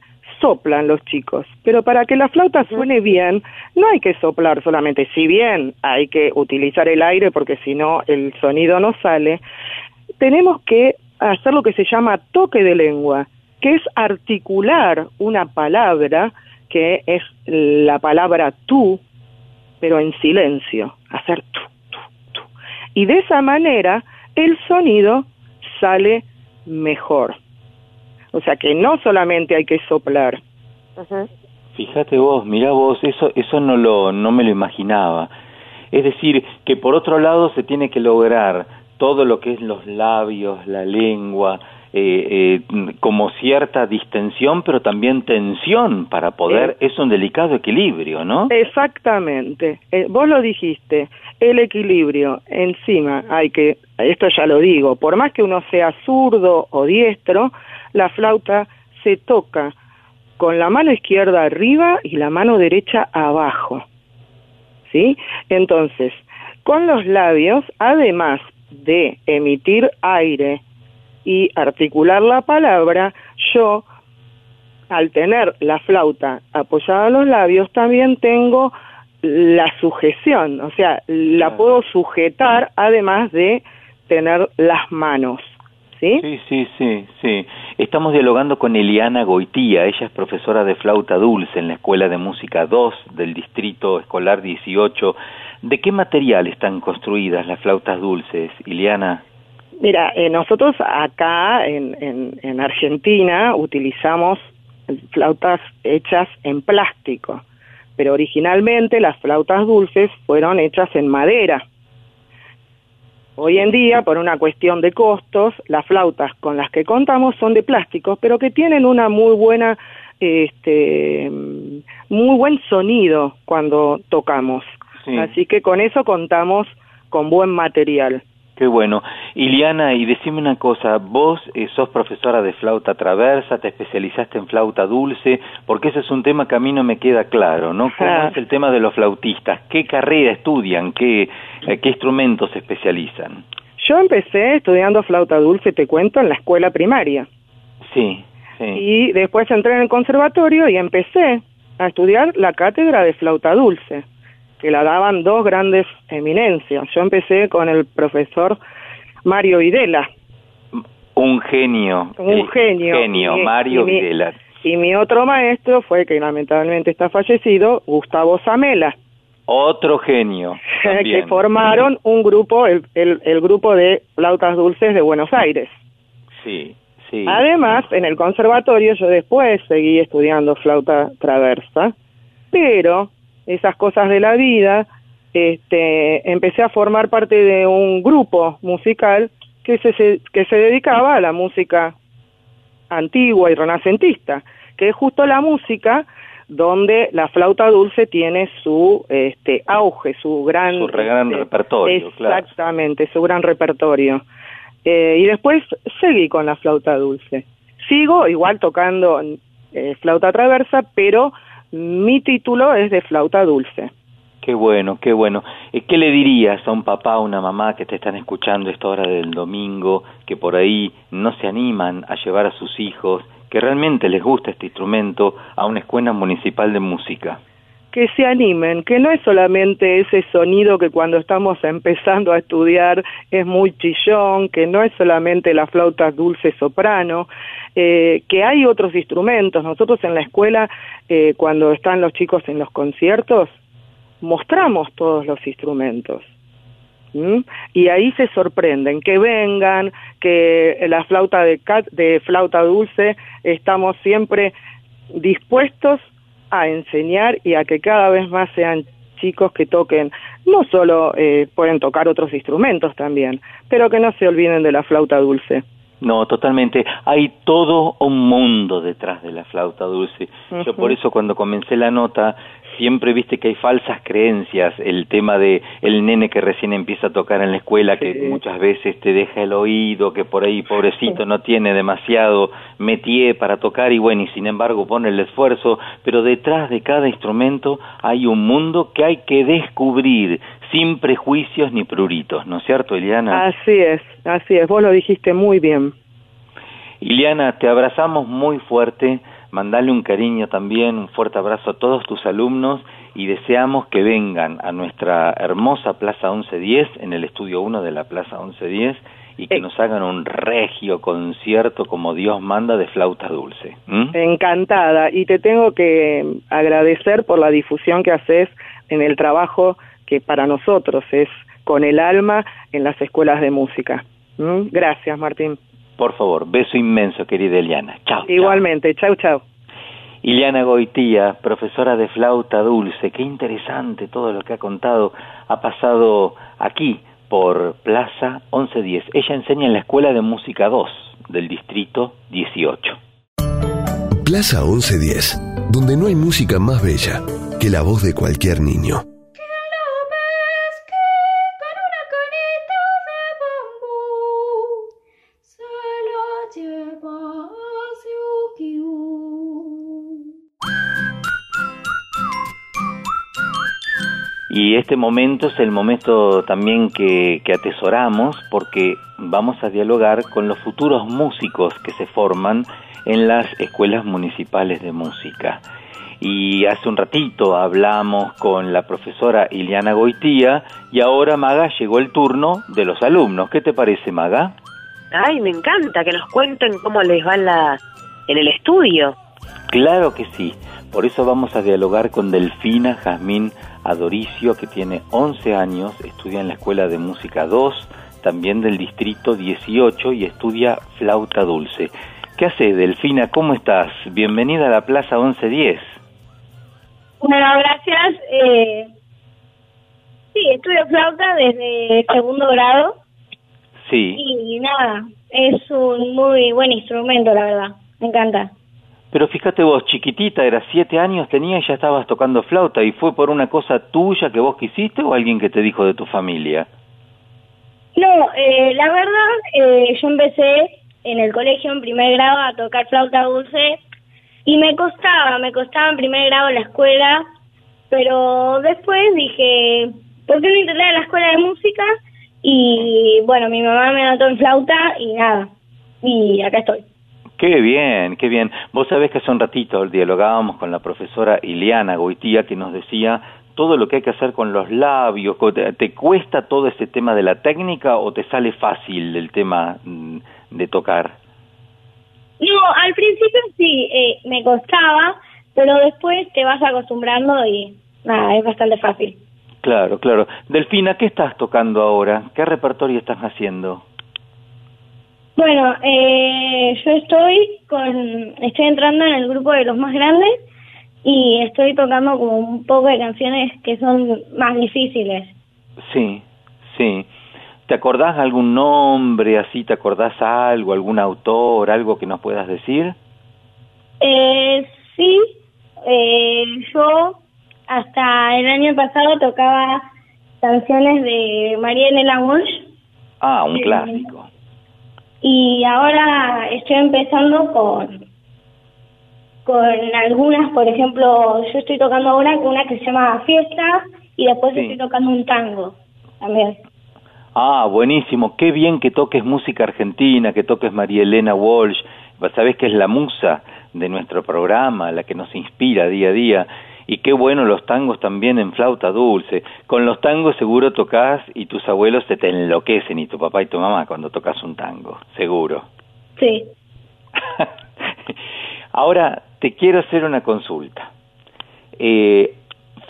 soplan los chicos, pero para que la flauta suene bien, no hay que soplar solamente, si bien hay que utilizar el aire porque si no el sonido no sale, tenemos que hacer lo que se llama toque de lengua, que es articular una palabra que es la palabra tú, pero en silencio, hacer tú, tú, tú. Y de esa manera el sonido sale mejor. O sea que no solamente hay que soplar. Fíjate vos, mira vos, eso, eso no, lo, no me lo imaginaba. Es decir, que por otro lado se tiene que lograr todo lo que es los labios, la lengua, eh, eh, como cierta distensión, pero también tensión para poder, es un delicado equilibrio, ¿no? Exactamente, Eh, vos lo dijiste, el equilibrio, encima hay que, esto ya lo digo, por más que uno sea zurdo o diestro, la flauta se toca con la mano izquierda arriba y la mano derecha abajo, ¿sí? Entonces, con los labios, además de emitir aire y articular la palabra, yo, al tener la flauta apoyada en los labios, también tengo la sujeción, o sea, la puedo sujetar además de tener las manos. ¿Sí? Sí, sí, sí, sí. Estamos dialogando con Eliana Goitía, ella es profesora de flauta dulce en la Escuela de Música 2 del Distrito Escolar 18. ¿De qué material están construidas las flautas dulces, Eliana? Mira, eh, nosotros acá en, en, en Argentina utilizamos flautas hechas en plástico, pero originalmente las flautas dulces fueron hechas en madera. Hoy en día, por una cuestión de costos, las flautas con las que contamos son de plástico, pero que tienen una muy buena, este, muy buen sonido cuando tocamos. Sí. Así que con eso contamos con buen material. Qué bueno. Iliana, y decime una cosa, vos eh, sos profesora de flauta traversa, te especializaste en flauta dulce, porque ese es un tema que a mí no me queda claro, ¿no? ¿Cómo Ah. es el tema de los flautistas? ¿Qué carrera estudian? ¿Qué, eh, qué instrumentos se especializan? Yo empecé estudiando flauta dulce, te cuento, en la escuela primaria. Sí, sí. Y después entré en el conservatorio y empecé a estudiar la cátedra de flauta dulce, que la daban dos grandes eminencias. Yo empecé con el profesor Mario Videla. Un genio. Un el genio. Genio, Y- Mario y mi- Videla. Y mi otro maestro fue, que lamentablemente está fallecido, Gustavo Zamela, Otro genio. que formaron un grupo, el, el- el grupo de flautas dulces de Buenos Aires. Sí, sí. Además, en el conservatorio yo después seguí estudiando flauta traversa, pero esas cosas de la vida, este, empecé a formar parte de un grupo musical que se, que se dedicaba a la música antigua y renacentista, que es justo la música donde la flauta dulce tiene su este auge, su gran Su gran este, repertorio, claro. Exactamente, su gran repertorio. Eh, y después seguí con la flauta dulce. Sigo igual tocando eh, flauta traversa, pero mi título es de flauta dulce. Qué bueno, qué bueno. Eh, ¿Qué le dirías a un papá o una mamá que te están escuchando a esta hora del domingo, que por ahí no se animan a llevar a sus hijos, que realmente les gusta este instrumento, a una escuela municipal de música? Que se animen, que no es solamente ese sonido que cuando estamos empezando a estudiar es muy chillón, que no es solamente la flauta dulce soprano, eh, que hay otros instrumentos. Nosotros en la escuela, eh, cuando están los chicos en los conciertos, mostramos todos los instrumentos. ¿Mm? Y ahí se sorprenden, que vengan, que la flauta de, cat- de flauta dulce estamos siempre dispuestos a enseñar y a que cada vez más sean chicos que toquen, no solo eh, pueden tocar otros instrumentos también, pero que no se olviden de la flauta dulce. No, totalmente. Hay todo un mundo detrás de la flauta dulce. Yo por eso cuando comencé la nota siempre viste que hay falsas creencias, el tema de el nene que recién empieza a tocar en la escuela que muchas veces te deja el oído, que por ahí pobrecito no tiene demasiado métier para tocar y bueno, y sin embargo pone el esfuerzo, pero detrás de cada instrumento hay un mundo que hay que descubrir sin prejuicios ni pruritos, ¿no es cierto, Eliana? Así es, así es, vos lo dijiste muy bien. Iliana, te abrazamos muy fuerte. Mandale un cariño también, un fuerte abrazo a todos tus alumnos y deseamos que vengan a nuestra hermosa Plaza 1110, en el estudio 1 de la Plaza 1110, y que nos hagan un regio concierto como Dios manda de flauta dulce. Encantada. Y te tengo que agradecer por la difusión que haces en el trabajo que para nosotros es con el alma en las escuelas de música. ¿Mm? Gracias, Martín. Por favor, beso inmenso, querida Eliana. Chao. Igualmente. Chau, chau. Iliana Goitía, profesora de flauta dulce, qué interesante todo lo que ha contado. Ha pasado aquí por Plaza 1110. Ella enseña en la Escuela de Música 2 del Distrito 18. Plaza 1110, donde no hay música más bella que la voz de cualquier niño. Y este momento es el momento también que, que atesoramos porque vamos a dialogar con los futuros músicos que se forman en las escuelas municipales de música. Y hace un ratito hablamos con la profesora Iliana Goitía y ahora, Maga, llegó el turno de los alumnos. ¿Qué te parece, Maga? Ay, me encanta que nos cuenten cómo les va en, la, en el estudio. Claro que sí. Por eso vamos a dialogar con Delfina Jazmín Adoricio, que tiene 11 años, estudia en la Escuela de Música 2, también del Distrito 18 y estudia flauta dulce. ¿Qué hace, Delfina? ¿Cómo estás? Bienvenida a la Plaza 1110. Bueno, gracias. Eh, sí, estudio flauta desde segundo grado Sí, y nada, es un muy buen instrumento, la verdad. Me encanta. Pero fíjate vos, chiquitita, eras 7 años, tenía y ya estabas tocando flauta, ¿y fue por una cosa tuya que vos quisiste o alguien que te dijo de tu familia? No, eh, la verdad, eh, yo empecé en el colegio en primer grado a tocar flauta dulce y me costaba, me costaba en primer grado la escuela, pero después dije, ¿por qué no intentar en la escuela de música? Y bueno, mi mamá me anotó en flauta y nada, y acá estoy. Qué bien, qué bien. Vos sabés que hace un ratito dialogábamos con la profesora Iliana Goitía que nos decía todo lo que hay que hacer con los labios. co- ¿Te te cuesta todo ese tema de la técnica o te sale fácil el tema mm, de tocar? No, al principio sí, eh, me costaba, pero después te vas acostumbrando y nada, es bastante fácil. Claro, claro. Delfina, ¿qué estás tocando ahora? ¿Qué repertorio estás haciendo? Bueno, eh, yo estoy con, estoy entrando en el grupo de los más grandes y estoy tocando como un poco de canciones que son más difíciles. Sí, sí. ¿Te acordás algún nombre así? ¿Te acordás algo, algún autor, algo que nos puedas decir? Eh, sí, eh, yo hasta el año pasado tocaba canciones de María Elena Walsh Ah, un clásico. Y ahora estoy empezando con con algunas, por ejemplo, yo estoy tocando ahora con una que se llama Fiesta y después Sí. estoy tocando un tango también. Ah, buenísimo. Qué bien que toques música argentina, que toques María Elena Walsh. Vos Sabés que es la musa de nuestro programa, la que nos inspira día a día. Y qué bueno los tangos también en flauta dulce. Con los tangos seguro tocas y tus abuelos se te enloquecen y tu papá y tu mamá cuando tocas un tango, seguro. Sí. Ahora te quiero hacer una consulta. Eh,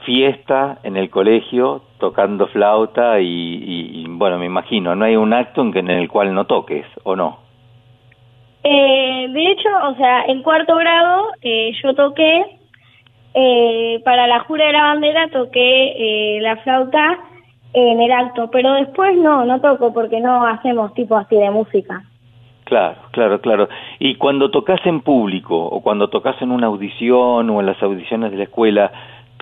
fiesta en el colegio tocando flauta y, y- y, bueno, me imagino, no hay un acto en, que- en el cual no toques, ¿o no? Eh, de hecho, o sea, en cuarto grado eh, yo toqué, eh, para la jura de la bandera toqué eh, la flauta en el acto, pero después no, no toco porque no hacemos tipo así de música. Claro, claro, claro. Y cuando tocas en público o cuando tocas en una audición o en las audiciones de la escuela,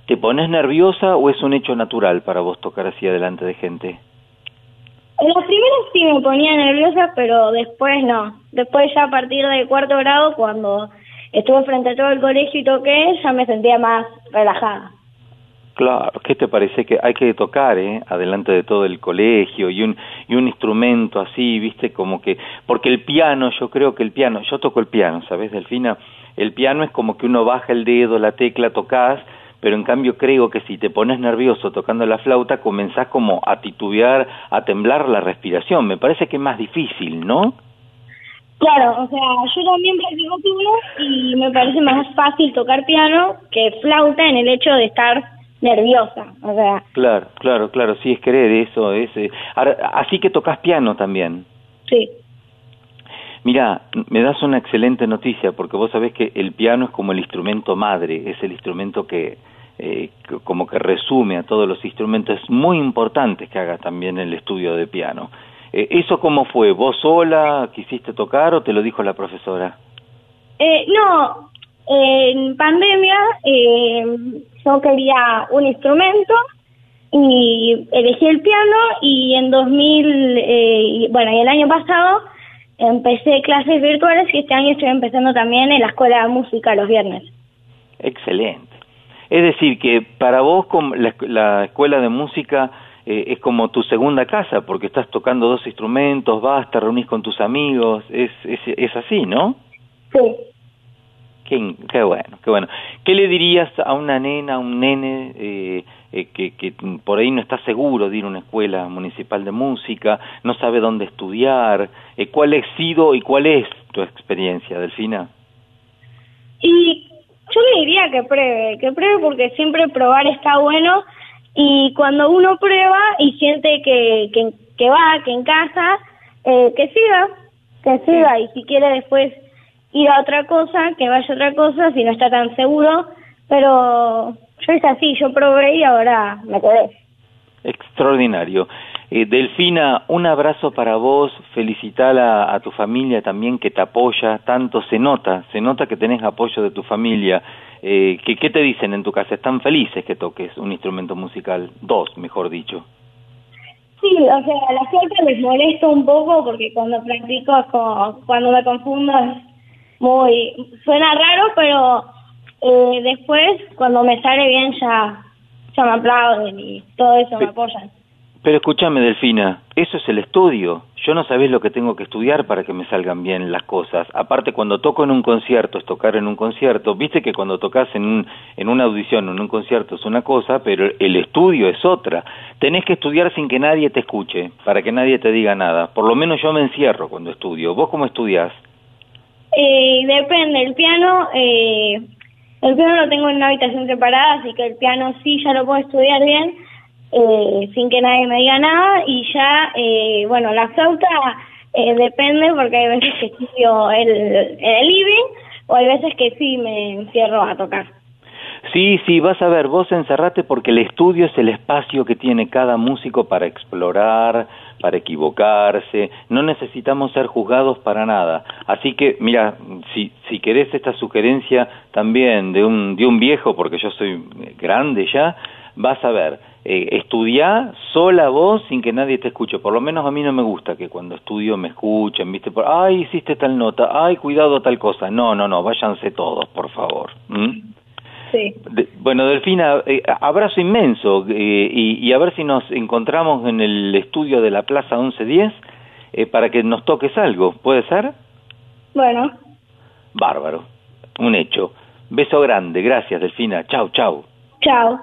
¿te pones nerviosa o es un hecho natural para vos tocar así adelante de gente? En las primeras sí me ponía nerviosa, pero después no. Después ya a partir del cuarto grado, cuando estuve frente a todo el colegio y toqué, ya me sentía más relajada. Claro, ¿qué te parece que hay que tocar, eh, adelante de todo el colegio y un y un instrumento así, viste, como que porque el piano, yo creo que el piano, yo toco el piano, ¿sabes, Delfina? El piano es como que uno baja el dedo, la tecla, tocas, pero en cambio creo que si te pones nervioso tocando la flauta comenzás como a titubear, a temblar la respiración. Me parece que es más difícil, ¿no? Claro, o sea, yo también practico piano y me parece más fácil tocar piano que flauta en el hecho de estar nerviosa, o sea. Claro, claro, claro, sí es querer eso, es. eh, ahora, así que tocas piano también. Sí. Mira, me das una excelente noticia porque vos sabés que el piano es como el instrumento madre, es el instrumento que eh, que como que resume a todos los instrumentos. Es muy importante que hagas también el estudio de piano. Eh, ¿Eso cómo fue? ¿Vos sola quisiste tocar o te lo dijo la profesora? Eh, no, en pandemia eh, yo quería un instrumento y elegí el piano y en 2000, eh, bueno, y el año pasado empecé clases virtuales y este año estoy empezando también en la escuela de música los viernes. Excelente. Es decir, que para vos la, la escuela de música eh, es como tu segunda casa, porque estás tocando dos instrumentos, vas, te reunís con tus amigos, es, es, es así, ¿no? Sí. Qué, bueno, qué bueno. ¿Qué le dirías a una nena, a un nene eh, eh, que, que por ahí no está seguro de ir a una escuela municipal de música, no sabe dónde estudiar? Eh, ¿Cuál ha sido y cuál es tu experiencia, Delfina? Y yo le diría que pruebe, que pruebe porque siempre probar está bueno y cuando uno prueba y siente que, que, que va, que en casa, eh, que siga, que siga y si quiere después ir a otra cosa, que vaya a otra cosa si no está tan seguro, pero yo es así, yo probé y ahora me quedé. Extraordinario. Eh, Delfina, un abrazo para vos, felicitar a, a tu familia también que te apoya, tanto se nota, se nota que tenés apoyo de tu familia. Eh, ¿qué, ¿Qué te dicen en tu casa? ¿Están felices que toques un instrumento musical? Dos, mejor dicho. Sí, o sea, a la flauta les molesta un poco porque cuando practico, es como- cuando me confundo, es muy, suena raro, pero eh, después, cuando me sale bien, ya, ya me aplauden y todo eso me apoyan. Pero escúchame, Delfina, eso es el estudio. Yo no sabés lo que tengo que estudiar para que me salgan bien las cosas. Aparte, cuando toco en un concierto, es tocar en un concierto. Viste que cuando tocas en, un, en una audición o en un concierto es una cosa, pero el estudio es otra. Tenés que estudiar sin que nadie te escuche, para que nadie te diga nada. Por lo menos yo me encierro cuando estudio. ¿Vos cómo estudiás? Eh, depende, el piano, eh, el piano lo tengo en una habitación separada, así que el piano sí ya lo puedo estudiar bien, eh, sin que nadie me diga nada, y ya, eh, bueno, la flauta eh, depende porque hay veces que estudio el, el living o hay veces que sí me encierro a tocar. Sí, sí, vas a ver, vos encerrate porque el estudio es el espacio que tiene cada músico para explorar, para equivocarse, no necesitamos ser juzgados para nada. Así que, mira, si, si querés esta sugerencia también de un, de un viejo, porque yo soy grande ya, vas a ver, eh, estudiá sola vos sin que nadie te escuche. Por lo menos a mí no me gusta que cuando estudio me escuchen, viste, por, ay, hiciste tal nota, ay, cuidado tal cosa. No, no, no, váyanse todos, por favor. ¿m? Sí. De- bueno, Delfina, eh, abrazo inmenso eh, y, y a ver si nos encontramos en el estudio de la Plaza 1110 eh, para que nos toques algo. ¿Puede ser? Bueno, Bárbaro. Un hecho. Beso grande. Gracias, Delfina. Chau, chau. chao.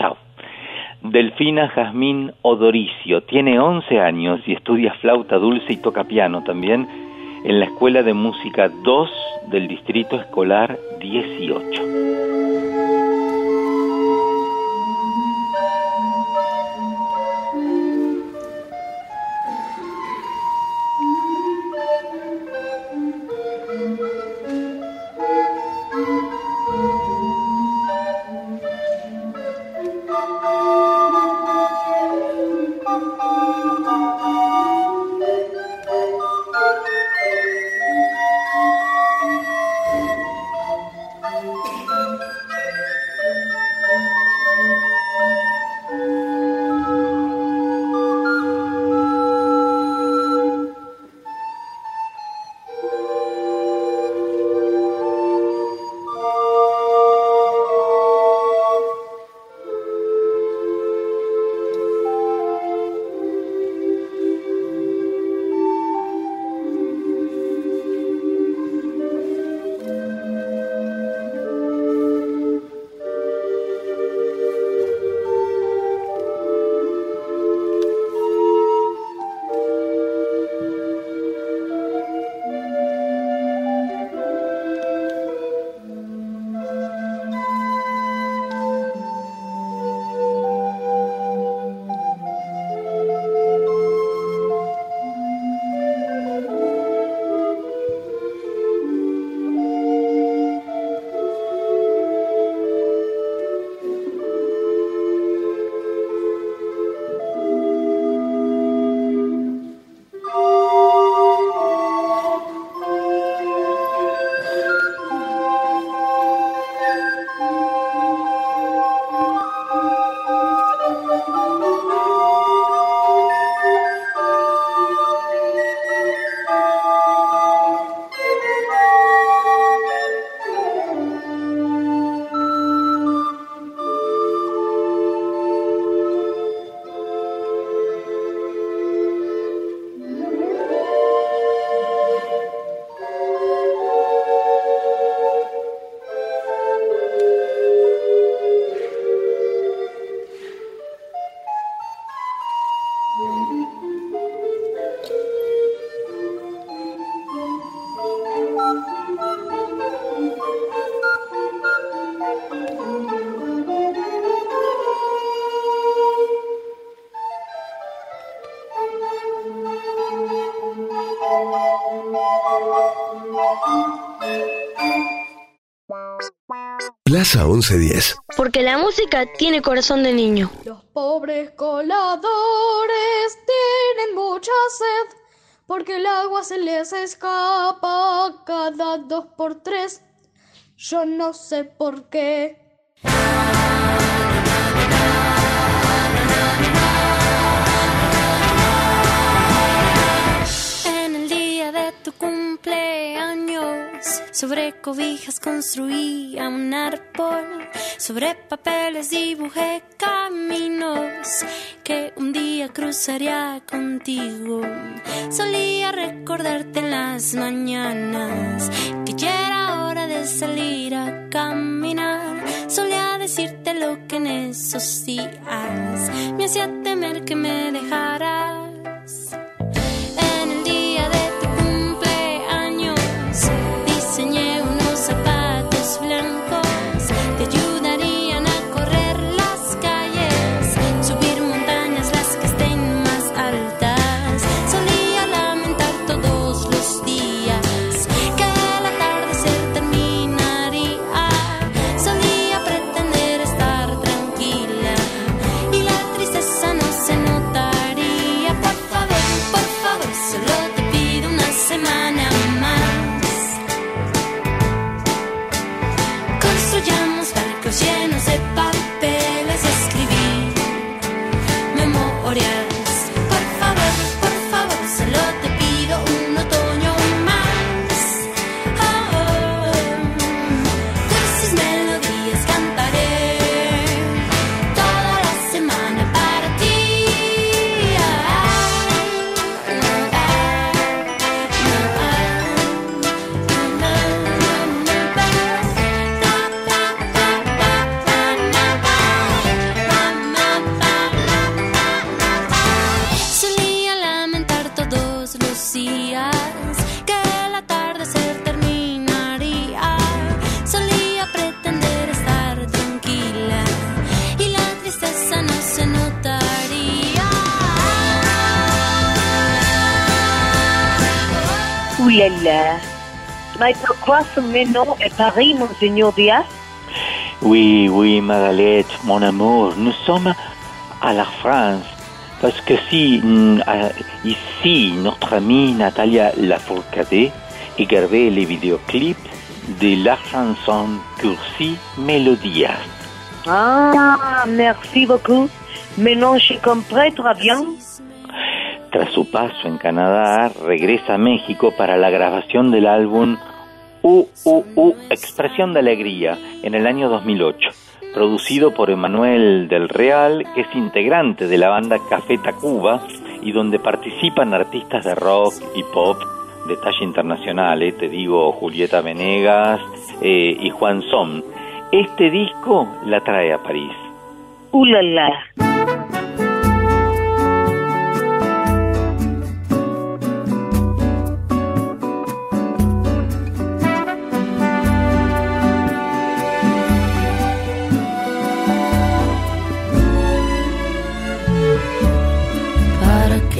Chau. Delfina Jazmín Odoricio tiene 11 años y estudia flauta dulce y toca piano también en la Escuela de Música 2 del Distrito Escolar 18. Plaza 1110. Porque la música tiene corazón de niño. Los pobres coladores tienen mucha sed porque el agua se les escapa cada dos por tres. Yo no sé por qué. Sobre cobijas construía un árbol, sobre papeles dibujé caminos que un día cruzaría contigo. Solía recordarte en las mañanas que ya era hora de salir a caminar. Solía decirte lo que en esos días me hacía temer que me dejaras. Là. Mais pourquoi ce nom est Paris, Monseigneur Diaz Oui, oui, Magalette, mon amour, nous sommes à la France. Parce que si mm, ici, notre amie Natalia Lafourcade a gardé les vidéoclips de la chanson Cursi Melodias. Ah, merci beaucoup. Maintenant, je comprends très bien. Tras su paso en Canadá, regresa a México para la grabación del álbum UUU Expresión de Alegría en el año 2008, producido por Emanuel del Real, que es integrante de la banda Café Tacuba y donde participan artistas de rock y pop de talla internacional, eh, te digo Julieta Venegas eh, y Juan Som. Este disco la trae a París. Ouh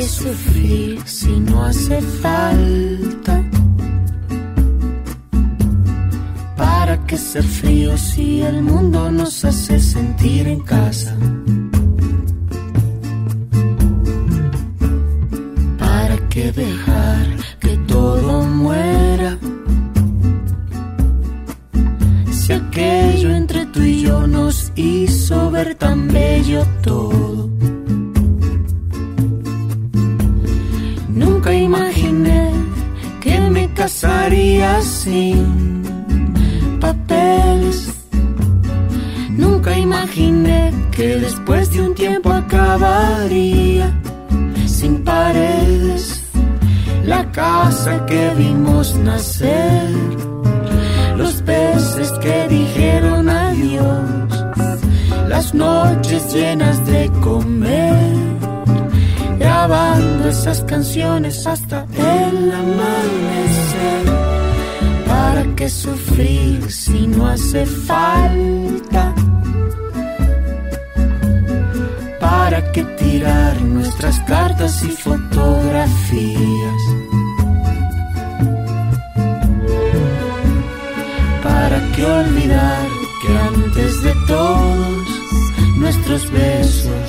là là. ¿Para qué sufrir si no hace falta? ¿Para qué ser frío si el mundo nos hace sentir en casa? ¿Para qué dejar que todo muera? Si aquello entre tú y yo nos hizo ver tan bello todo. Sin papeles. Nunca imaginé que después de un tiempo acabaría sin paredes. La casa que vimos nacer, los peces que dijeron adiós, las noches llenas de comer grabando esas canciones hasta el amanecer que sufrir si no hace falta? ¿Para qué tirar nuestras cartas y fotografías? ¿Para qué olvidar que antes de todos nuestros besos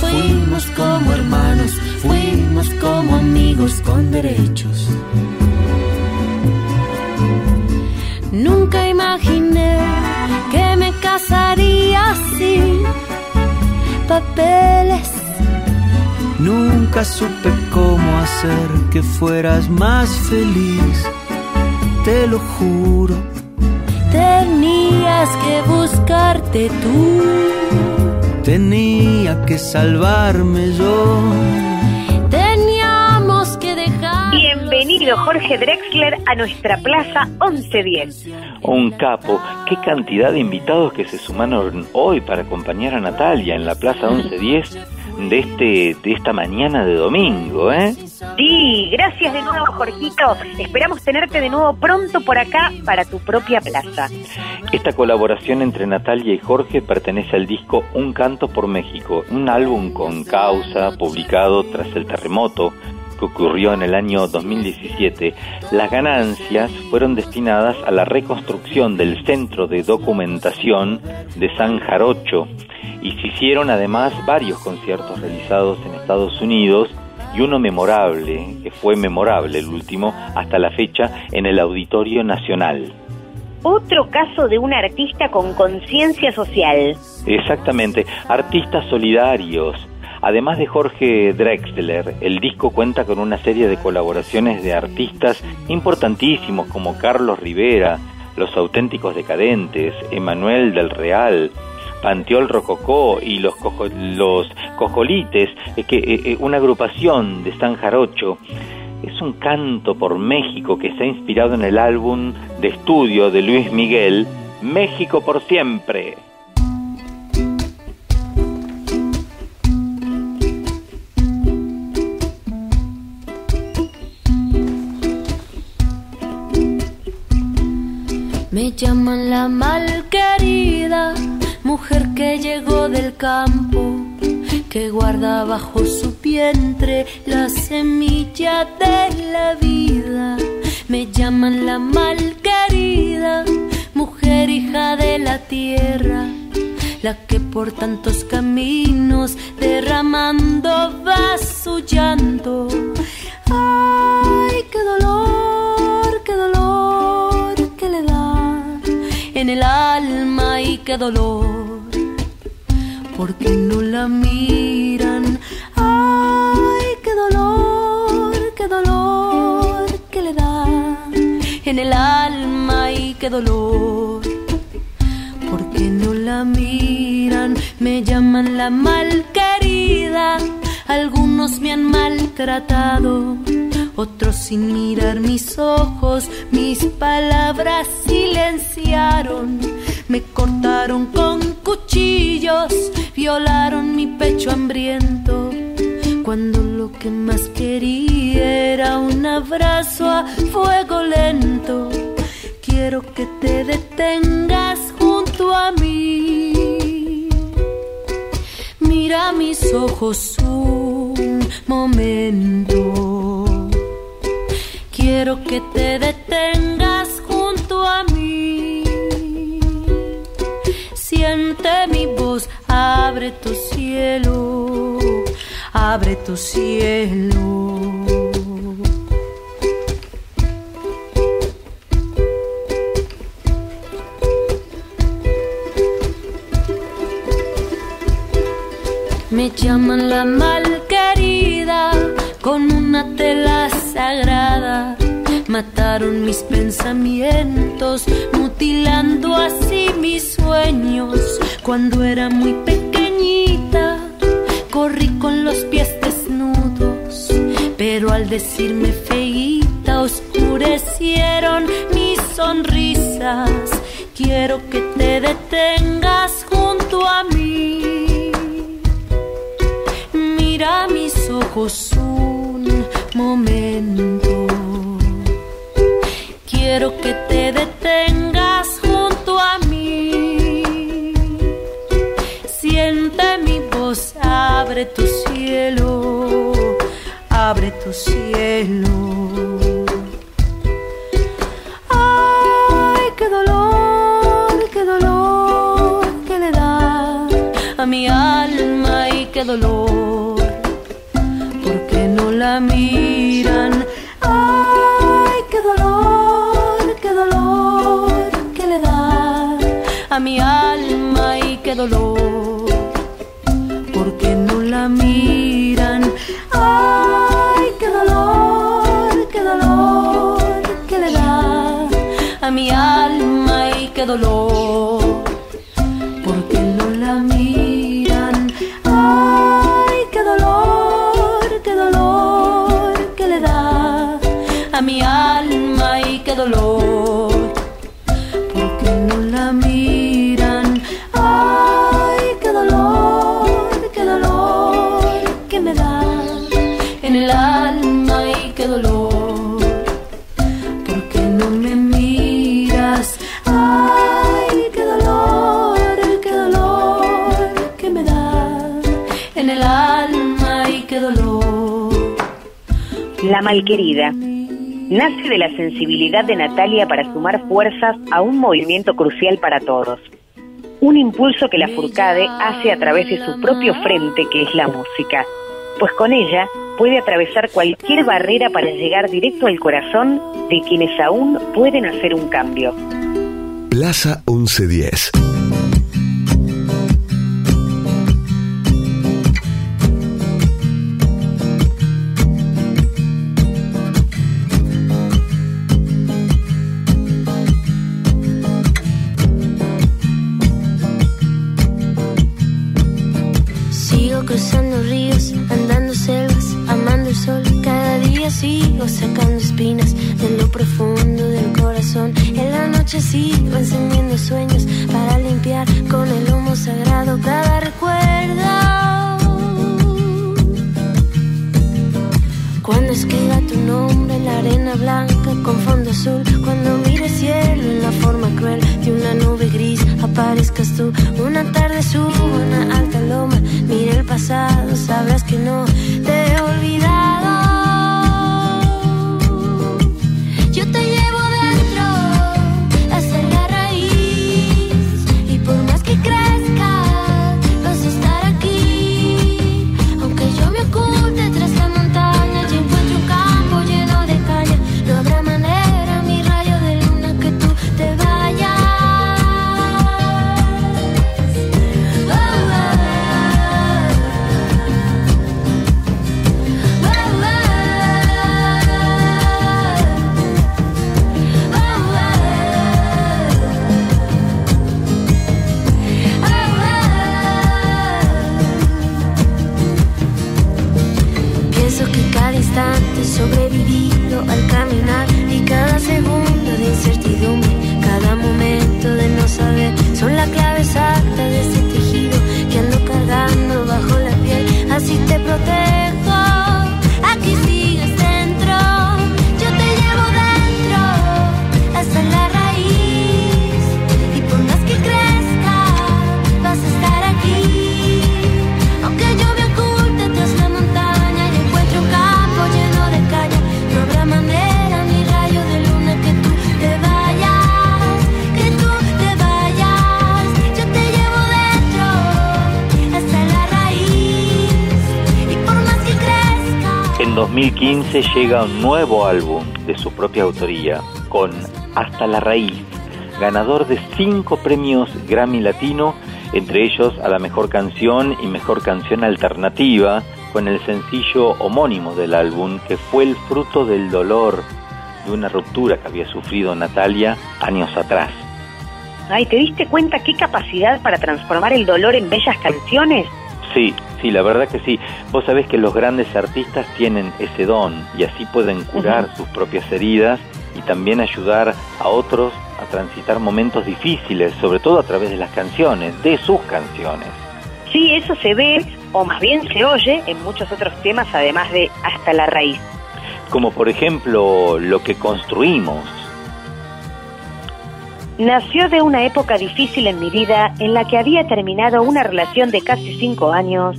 fuimos como hermanos, fuimos como amigos con derechos? Nunca imaginé que me casaría sin papeles. Nunca supe cómo hacer que fueras más feliz, te lo juro. Tenías que buscarte tú. Tenía que salvarme yo. Jorge Drexler a nuestra Plaza 1110. Un capo, qué cantidad de invitados que se sumaron hoy para acompañar a Natalia en la Plaza 1110 de este de esta mañana de domingo, ¿eh? Sí, gracias de nuevo Jorgito. Esperamos tenerte de nuevo pronto por acá para tu propia plaza. Esta colaboración entre Natalia y Jorge pertenece al disco Un canto por México, un álbum con causa publicado tras el terremoto que ocurrió en el año 2017. Las ganancias fueron destinadas a la reconstrucción del centro de documentación de San Jarocho y se hicieron además varios conciertos realizados en Estados Unidos y uno memorable, que fue memorable el último hasta la fecha en el Auditorio Nacional. Otro caso de un artista con conciencia social. Exactamente, artistas solidarios. Además de Jorge Drexler, el disco cuenta con una serie de colaboraciones de artistas importantísimos como Carlos Rivera, Los Auténticos Decadentes, Emanuel del Real, Panteol Rococó y los, cojo- los Cojolites, eh, que, eh, eh, una agrupación de San Jarocho. Es un canto por México que se ha inspirado en el álbum de estudio de Luis Miguel, México por siempre. Me llaman la malquerida, mujer que llegó del campo, que guarda bajo su vientre la semilla de la vida. Me llaman la malquerida, mujer hija de la tierra, la que por tantos caminos derramando va su llanto. Ay, qué dolor, qué dolor el alma y qué dolor, porque no la miran. Ay, qué dolor, qué dolor que le da en el alma y qué dolor, porque no la miran. Me llaman la malquerida, algunos me han maltratado. Otros sin mirar mis ojos, mis palabras silenciaron. Me cortaron con cuchillos, violaron mi pecho hambriento. Cuando lo que más quería era un abrazo a fuego lento. Quiero que te detengas junto a mí. Mira mis ojos un momento. Quiero que te detengas junto a mí. Siente mi voz, abre tu cielo, abre tu cielo. Me llaman la malquerida con una tela sagrada. Mataron mis pensamientos, mutilando así mis sueños. Cuando era muy pequeñita, corrí con los pies desnudos. Pero al decirme feíta, oscurecieron mis sonrisas. Quiero que te detengas junto a mí. Mira mis ojos un momento. Quiero que te detengas junto a mí. Siente mi voz, abre tu cielo, abre tu cielo. Ay, qué dolor, qué dolor que le da a mi alma y qué dolor. Porque no la qué dolor, porque no la miran. Ay, qué dolor, qué dolor que le da a mi alma y qué dolor, porque no la miran. Ay, qué dolor, qué dolor que le da a mi alma y qué dolor, La malquerida nace de la sensibilidad de Natalia para sumar fuerzas a un movimiento crucial para todos. Un impulso que la Furcade hace a través de su propio frente, que es la música, pues con ella puede atravesar cualquier barrera para llegar directo al corazón de quienes aún pueden hacer un cambio. Plaza 1110. 2015 llega un nuevo álbum de su propia autoría, con Hasta la Raíz, ganador de cinco premios Grammy Latino, entre ellos a la mejor canción y mejor canción alternativa, con el sencillo homónimo del álbum, que fue el fruto del dolor de una ruptura que había sufrido Natalia años atrás. Ay, ¿te diste cuenta qué capacidad para transformar el dolor en bellas canciones? Sí, sí, la verdad que sí. Vos sabés que los grandes artistas tienen ese don y así pueden curar sus propias heridas y también ayudar a otros a transitar momentos difíciles, sobre todo a través de las canciones, de sus canciones. Sí, eso se ve, o más bien se oye, en muchos otros temas, además de Hasta la raíz. Como por ejemplo lo que construimos. Nació de una época difícil en mi vida en la que había terminado una relación de casi cinco años.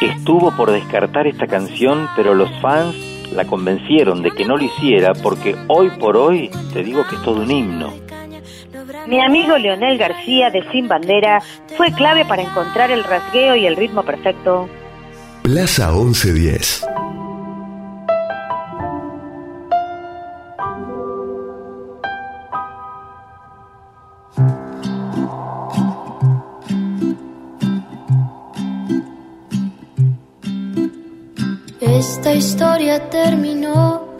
Estuvo por descartar esta canción, pero los fans la convencieron de que no lo hiciera porque hoy por hoy te digo que es todo un himno. Mi amigo Leonel García de Sin Bandera fue clave para encontrar el rasgueo y el ritmo perfecto. Plaza 1110. Esta historia terminó,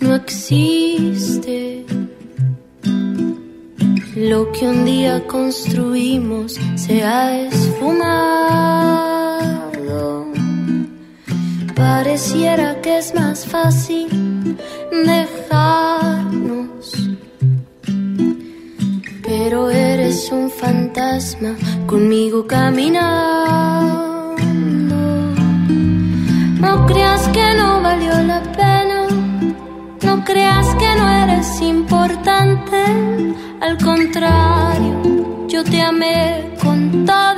no existe. Lo que un día construimos se ha esfumado. Pareciera que es más fácil dejarnos. Pero eres un fantasma conmigo caminando. Creas que no valió la pena, no creas que no eres importante, al contrario, yo te amé con toda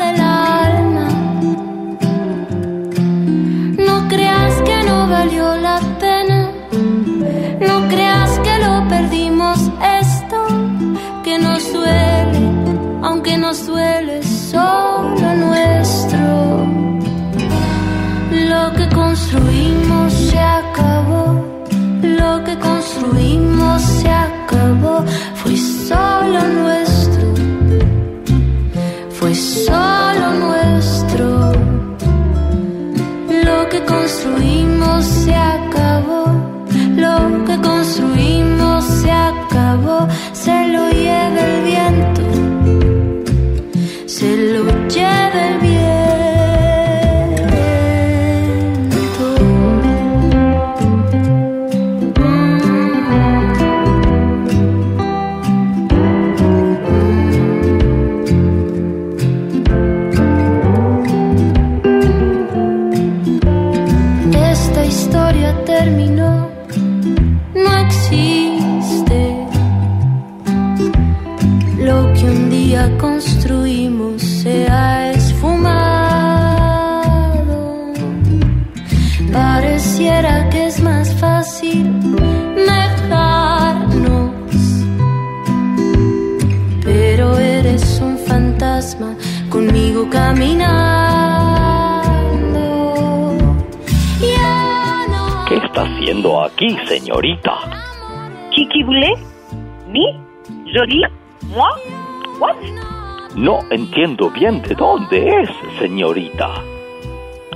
entiendo bien de dónde es, señorita.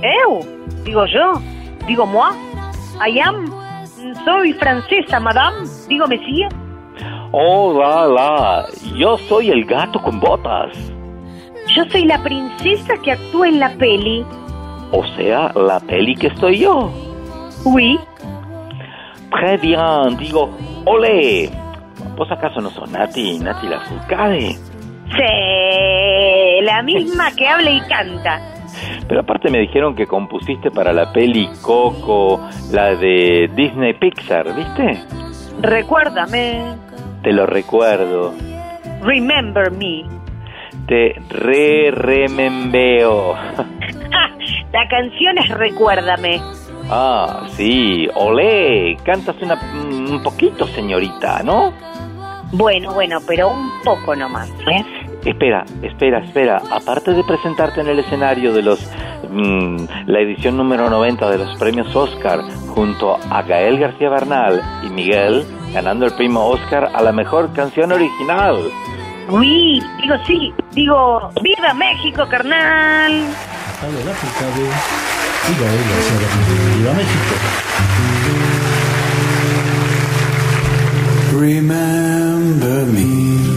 ¿Eu? Digo yo. Digo moi. I am. Soy francesa, madame. Digo monsieur. Oh, la, la. Yo soy el gato con botas. Yo soy la princesa que actúa en la peli. O sea, la peli que estoy yo. Oui. Très bien, digo, ole. ¿Vos acaso no sos Nati, Nati la Furcade? Sí, la misma que habla y canta. Pero aparte me dijeron que compusiste para la peli Coco, la de Disney Pixar, ¿viste? Recuérdame. Te lo recuerdo. Remember me. Te re-remembeo. La canción es Recuérdame. Ah, sí, olé. Cantas una, un poquito, señorita, ¿no? Bueno, bueno, pero un poco nomás, ¿eh? Espera, espera, espera. Aparte de presentarte en el escenario de los mm, la edición número 90 de los premios Oscar junto a Gael García Bernal y Miguel ganando el premio Oscar a la mejor canción original. Oui, digo sí, digo ¡Viva México, carnal! Habla la Furcade y Gael García Bernal. ¡Viva México! Remember me, though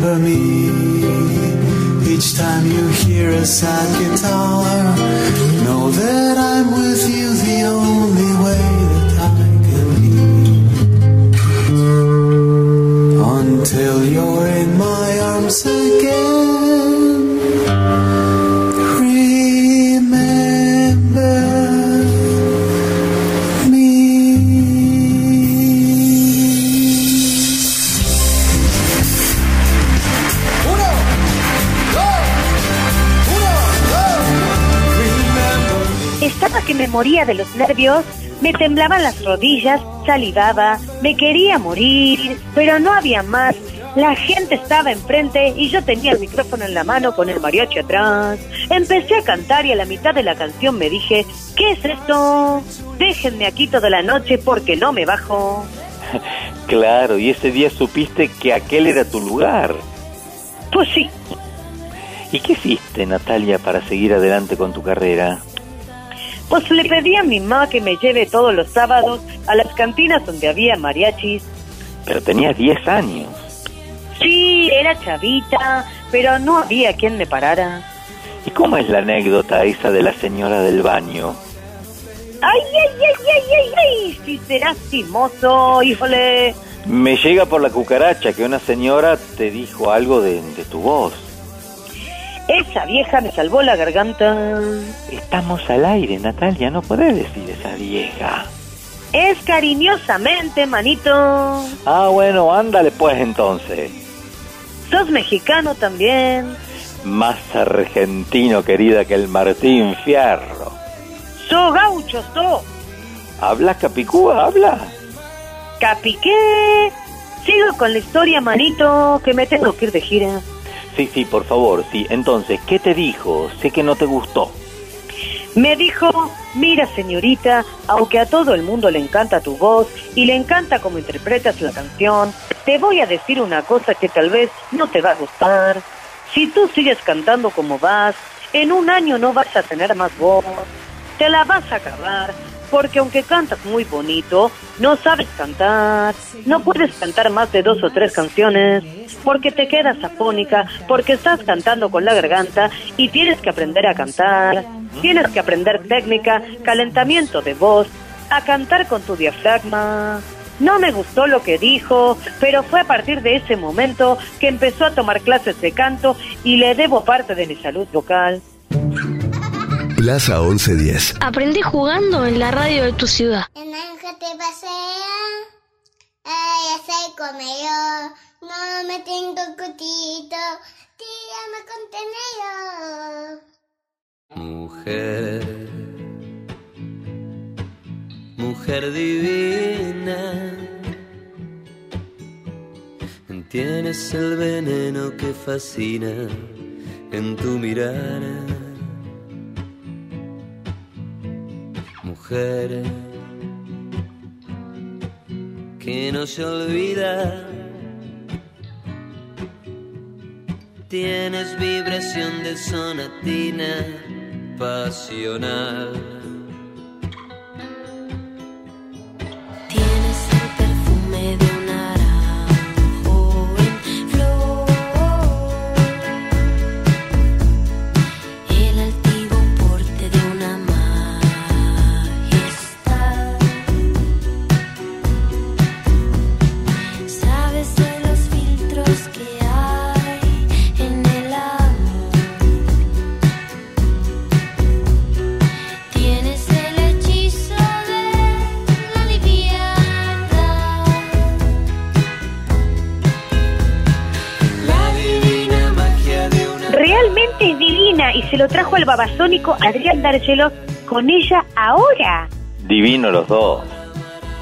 Remember me, each time you hear a sad guitar. Know that I'm with you me moría de los nervios, me temblaban las rodillas, salivaba, me quería morir, pero no había más. La gente estaba enfrente y yo tenía el micrófono en la mano con el mariachi atrás. Empecé a cantar y a la mitad de la canción me dije, ¿qué es esto? Déjenme aquí toda la noche porque no me bajo. Claro, y ese día supiste que aquel era tu lugar. Pues sí, ¿Y qué hiciste, Natalia, para seguir adelante con tu carrera? Pues le pedí a mi mamá que me lleve todos los sábados a las cantinas donde había mariachis. Pero tenías 10 años. Sí, era chavita, pero no había quien me parara. ¿Y cómo es la anécdota esa de la señora del baño? ¡Ay, ay, ay, ay, ay, ay! Si serás timoso, híjole. Me llega por la cucaracha que una señora te dijo algo de, de tu voz. Esa vieja me salvó la garganta. Estamos al aire, Natalia, no podés decir esa vieja. Es cariñosamente, manito. Ah, bueno, ándale pues entonces. Sos mexicano también. Más argentino, querida, que el Martín Fierro. Sos gaucho, sos. ¿Hablas capicúa? ¿Habla? Capiqué. Sigo con la historia, manito, que me tengo que ir de gira. Sí, sí, por favor, sí. Entonces, ¿qué te dijo? Sé que no te gustó. Me dijo, mira señorita, aunque a todo el mundo le encanta tu voz y le encanta cómo interpretas la canción, te voy a decir una cosa que tal vez no te va a gustar. Si tú sigues cantando como vas, en un año no vas a tener más voz. Te la vas a acabar, porque aunque cantas muy bonito, no sabes cantar. No puedes cantar más de dos o tres canciones, porque te quedas afónica, porque estás cantando con la garganta y tienes que aprender a cantar. Tienes que aprender técnica, calentamiento de voz, a cantar con tu diafragma. No me gustó lo que dijo, pero fue a partir de ese momento que empezó a tomar clases de canto y le debo parte de mi salud vocal. Plaza 1110. Aprendí jugando en la radio de tu ciudad. El naranja te pasea, ella se come yo, no me tengo cutito, tírame con tenedor. Mujer, mujer divina, tienes el veneno que fascina en tu mirada. Que no se olvida, tienes vibración de sonatina pasional. Babasónico Adrián Dargelos con ella ahora. Divino los dos.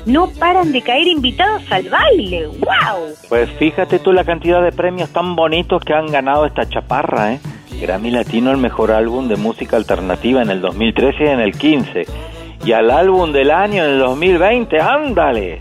No paran de caer invitados al baile. ¡Wow! Pues fíjate tú la cantidad de premios tan bonitos que han ganado esta chaparra, ¿eh? Grammy Latino al mejor álbum de música alternativa en el 2013 y en el 15. Y al álbum del año en el 2020, ándale.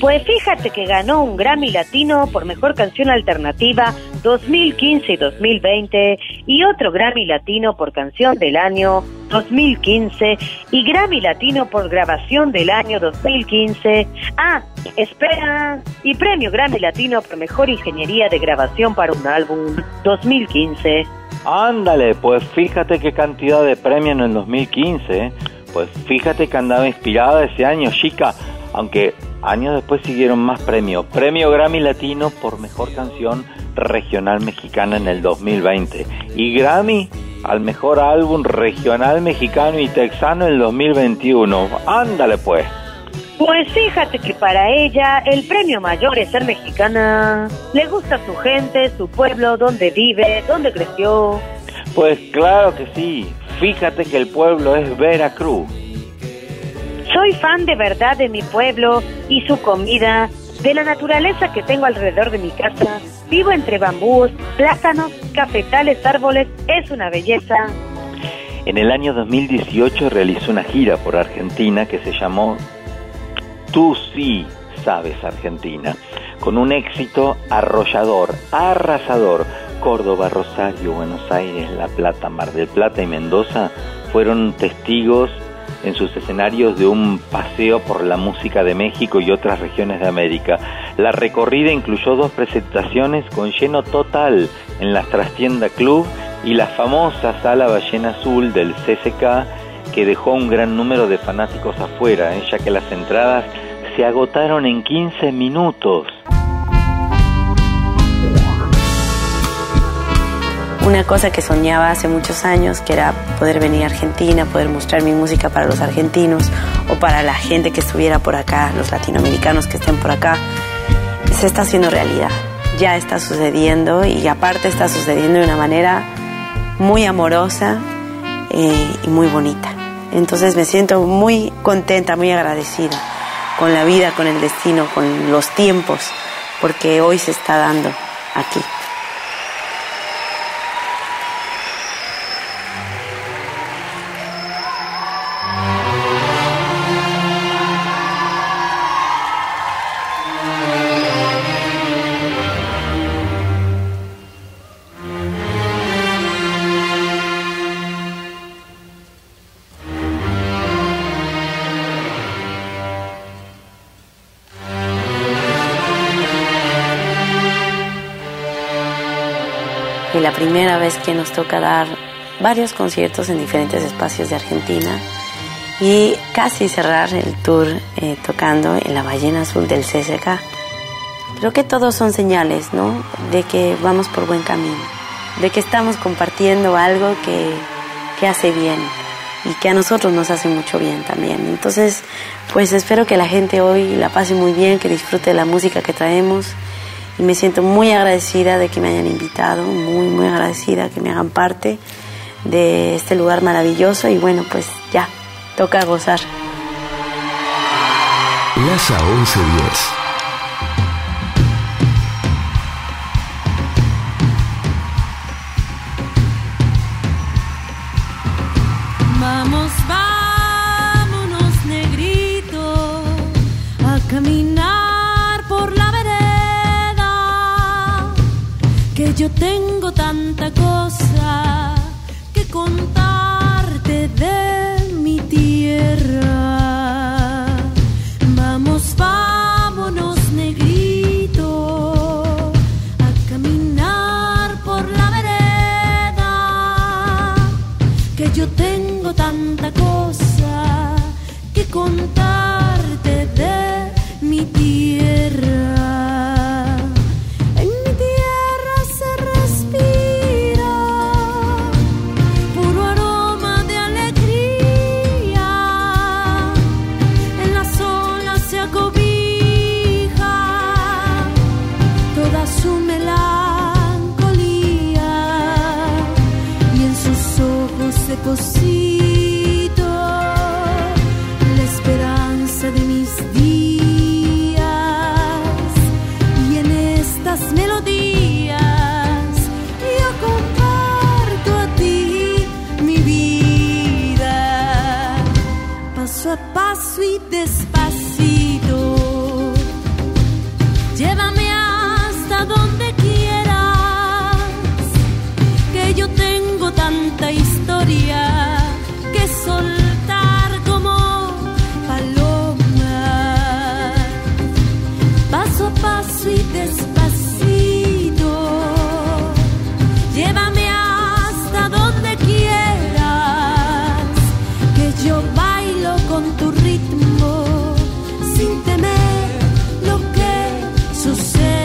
Pues fíjate que ganó un Grammy Latino por Mejor Canción Alternativa 2015 y 2020 y otro Grammy Latino por Canción del Año 2015 y Grammy Latino por Grabación del Año 2015. Ah, espera, y Premio Grammy Latino por Mejor Ingeniería de Grabación para un Álbum 2015. Ándale, pues fíjate qué cantidad de premios en el 2015. Pues fíjate que andaba inspirada ese año, chica. Aunque años después siguieron más premios. Premio Grammy Latino por Mejor Canción Regional Mexicana en el 2020. Y Grammy al Mejor Álbum Regional Mexicano y Texano en el 2021. Ándale pues. Pues fíjate que para ella el premio mayor es ser mexicana. Le gusta su gente, su pueblo, dónde vive, dónde creció. Pues claro que sí. Fíjate que el pueblo es Veracruz. Soy fan de verdad de mi pueblo y su comida, de la naturaleza que tengo alrededor de mi casa. Vivo entre bambús, plátanos, cafetales, árboles. Es una belleza. En el año 2018 realizó una gira por Argentina que se llamó Tú sí sabes Argentina, con un éxito arrollador, arrasador. Córdoba, Rosario, Buenos Aires, La Plata, Mar del Plata y Mendoza fueron testigos en sus escenarios de un paseo por la música de México y otras regiones de América. La recorrida incluyó dos presentaciones con lleno total en la Trastienda Club y la famosa Sala Ballena Azul del CCK que dejó un gran número de fanáticos afuera, ¿eh? ya que las entradas se agotaron en 15 minutos. Una cosa que soñaba hace muchos años, que era poder venir a Argentina, poder mostrar mi música para los argentinos o para la gente que estuviera por acá, los latinoamericanos que estén por acá, se está haciendo realidad. Ya está sucediendo y aparte está sucediendo de una manera muy amorosa eh, y muy bonita. Entonces me siento muy contenta, muy agradecida con la vida, con el destino, con los tiempos, porque hoy se está dando aquí. Primera vez que nos toca dar varios conciertos en diferentes espacios de Argentina y casi cerrar el tour eh, tocando en la ballena azul del CSK. Creo que todos son señales, ¿no? De que vamos por buen camino, de que estamos compartiendo algo que, que hace bien y que a nosotros nos hace mucho bien también. Entonces, pues espero que la gente hoy la pase muy bien, que disfrute de la música que traemos y me siento muy agradecida de que me hayan invitado, muy, muy agradecida que me hagan parte de este lugar maravilloso y bueno, pues ya, toca gozar. Plaza 1110. Yo tengo tanta cosa que contarte de mi tierra. Vamos, vámonos, negrito, a caminar por la vereda que yo tengo tanta cosa que contarte say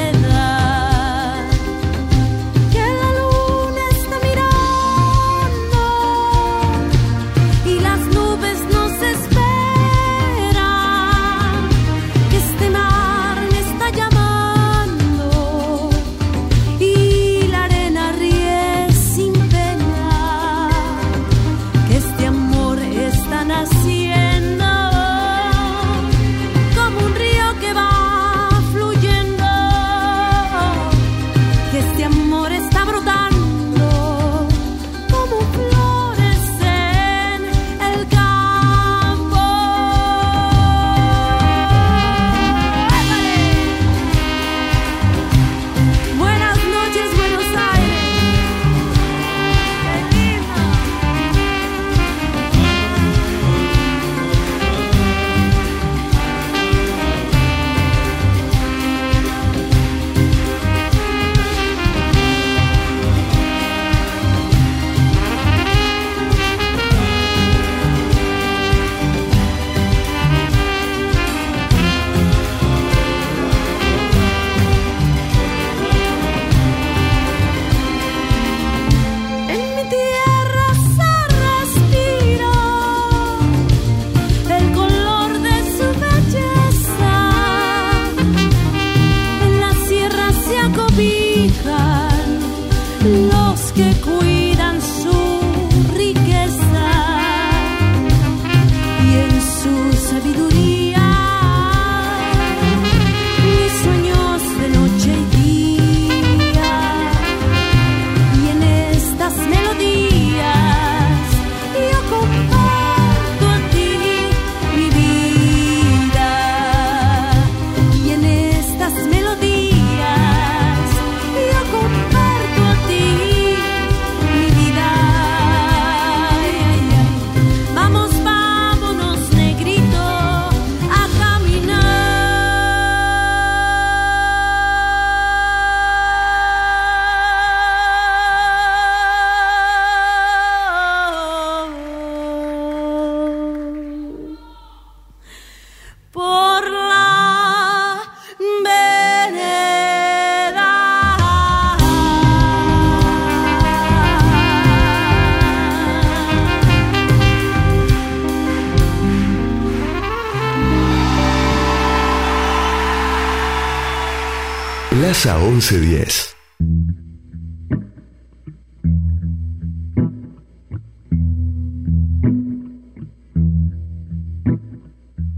Plaza 1110.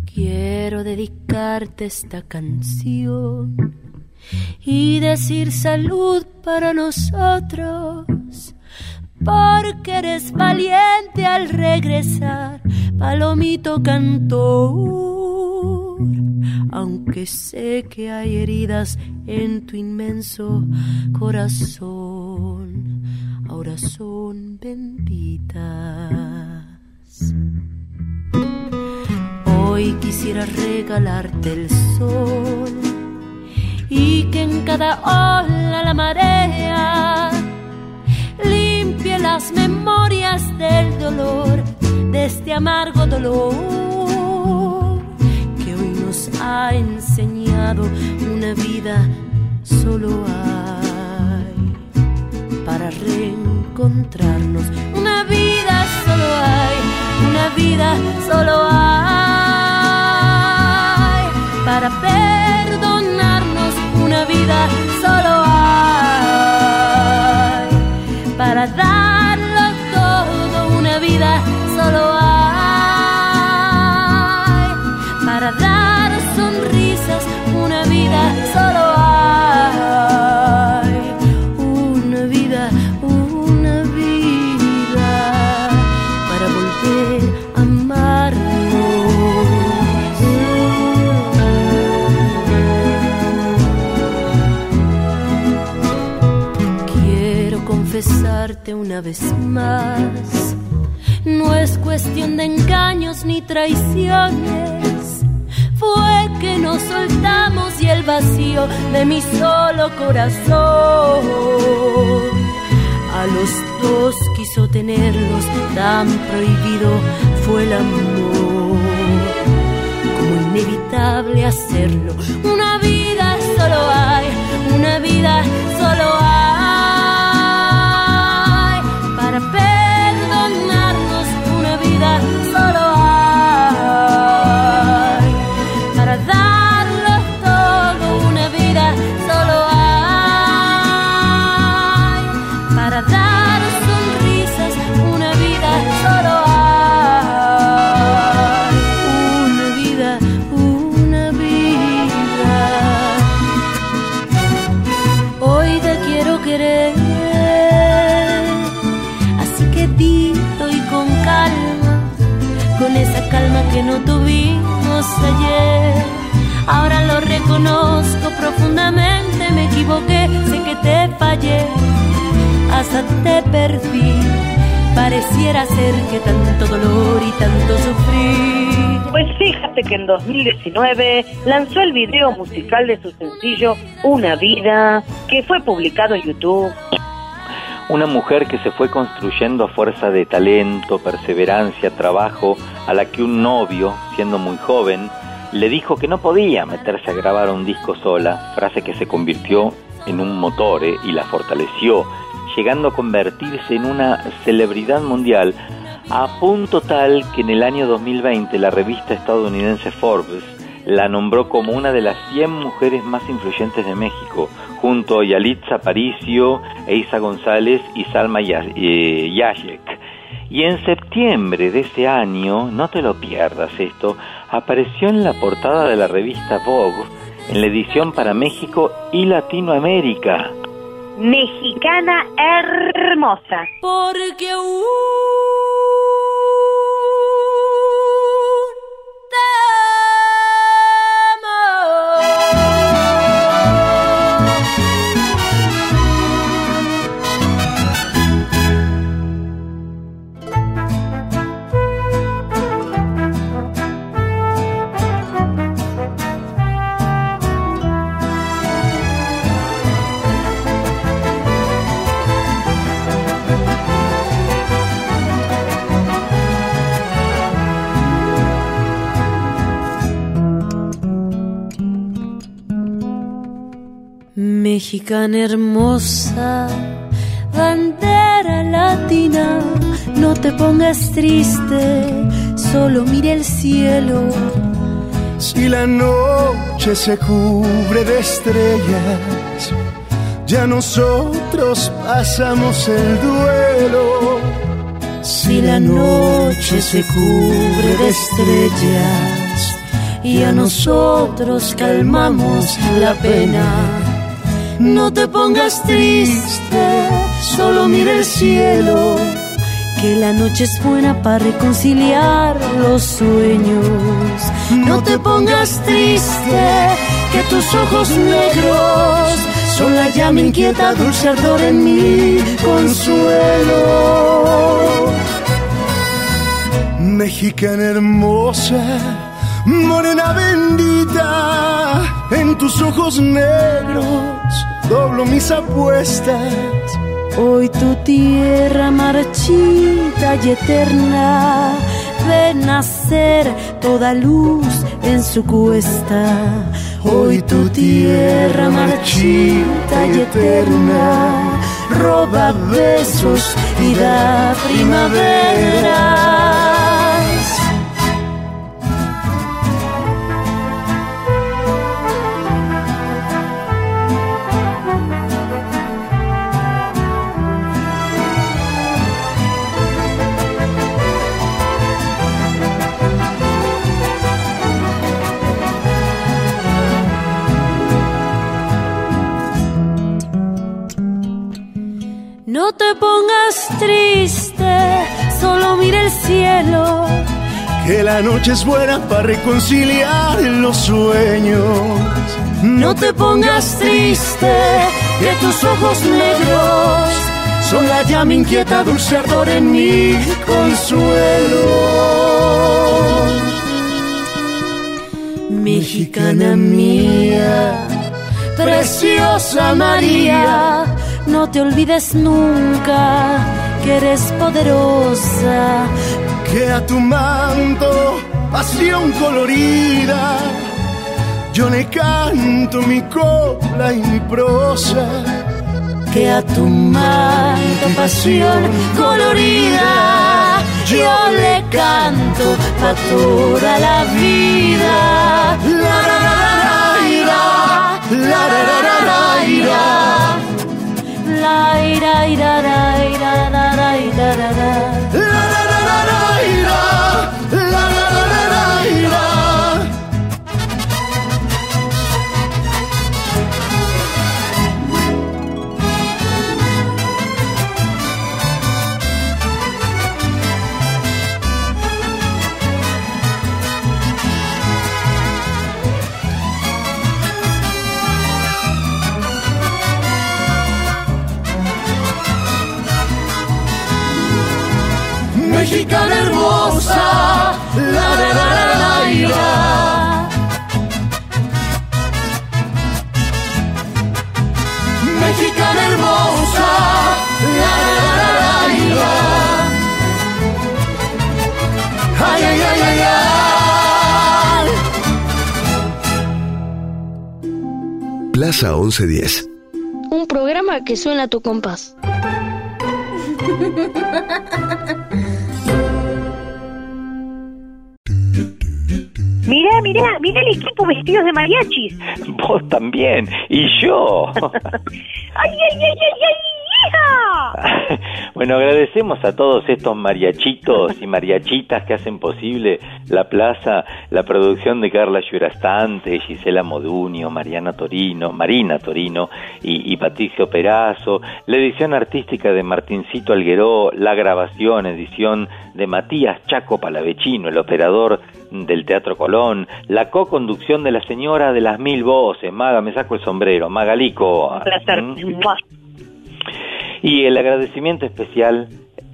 Quiero dedicarte esta canción y decir salud para nosotros, porque eres valiente al regresar, palomito cantor, aunque sé que hay heridas en tu inmenso corazón, ahora son benditas. Hoy quisiera regalarte el sol y que en cada ola la marea limpie las memorias del dolor, de este amargo dolor que hoy nos ha enseñado una vida solo hay para reencontrarnos. Una vida solo hay, una vida solo hay para perdonarnos. Una vida solo hay para darlo vida solo hay. Una vida, una vida para volver a amarnos. Quiero confesarte una vez más. No es cuestión de engaños ni traiciones. Fue que nos soltamos y el vacío de mi solo corazón a los dos quiso tenerlos, tan prohibido fue el amor, como inevitable hacerlo. Una vida solo hay, una vida equivoqué, sé que te fallé hasta te perdí. Pareciera ser que tanto dolor y tanto sufrir. Pues fíjate que en 2019 lanzó el video musical de su sencillo Una vida, que fue publicado en YouTube. Una mujer que se fue construyendo a fuerza de talento, perseverancia, trabajo, a la que un novio, siendo muy joven, le dijo que no podía meterse a grabar un disco sola, frase que se convirtió en un motore y la fortaleció, llegando a convertirse en una celebridad mundial, a punto tal que en el año 2020 la revista estadounidense Forbes la nombró como una de las 100 mujeres más influyentes de México, junto a Yalitza Aparicio, Eisa González y Salma eh, Hayek. Y en septiembre de ese año, no te lo pierdas esto, apareció en la portada de la revista Vogue, en la edición para México y Latinoamérica. Mexicana hermosa. Porque aún Mexicana hermosa, bandera latina, no te pongas triste, solo mira el cielo. Si la noche se cubre de estrellas, ya nosotros pasamos el duelo. Si la noche se cubre de estrellas y a nosotros calmamos la pena, no te pongas triste, solo mira el cielo, que la noche es buena para reconciliar los sueños. No te pongas triste, que tus ojos negros son la llama inquieta, dulce ardor en mi consuelo. Mexicana hermosa, morena bendita, en tus ojos negros doblo mis apuestas. Hoy tu tierra marchita y eterna ve nacer toda luz en su cuesta. Hoy tu tierra marchita y eterna roba besos y da primaveras. No te pongas triste, solo mira el cielo. Que la noche es buena para reconciliar los sueños. No te pongas triste, que tus ojos negros son la llama inquieta, dulce ardor en mi consuelo. Mexicana mía, preciosa María, no te olvides nunca que eres poderosa. Que a tu manto, pasión colorida, yo le canto mi copla y mi prosa. Que a tu manto, pasión colorida, yo le canto pa' toda la vida. La, la, la, la, la, la, la, la, la. La, Ira, ira, ra ira, ra ra ira, ra ra Mexicana hermosa, la la la la la ira. Mexicana hermosa, la la la la la. Ay ay ay ay ay. Plaza 1110. Un programa que suena a tu compás. Mirá, mirá, el equipo vestidos de mariachis. Vos también. Y yo. ¡Ay, ay, ay, ay, ay! hija! Bueno, agradecemos a todos estos mariachitos y mariachitas que hacen posible la plaza, la producción de Carla Llurastante, Gisela Modunio, Mariana Torino, Marina Torino y, y Patricio Perazo, la edición artística de Martincito Algueró, la grabación, edición de Matías Chaco Palavecino, el operador del Teatro Colón, la co-conducción de la señora de las mil voces, Maga, me saco el sombrero, Magalico. Un placer. ¿Mm? Y el agradecimiento especial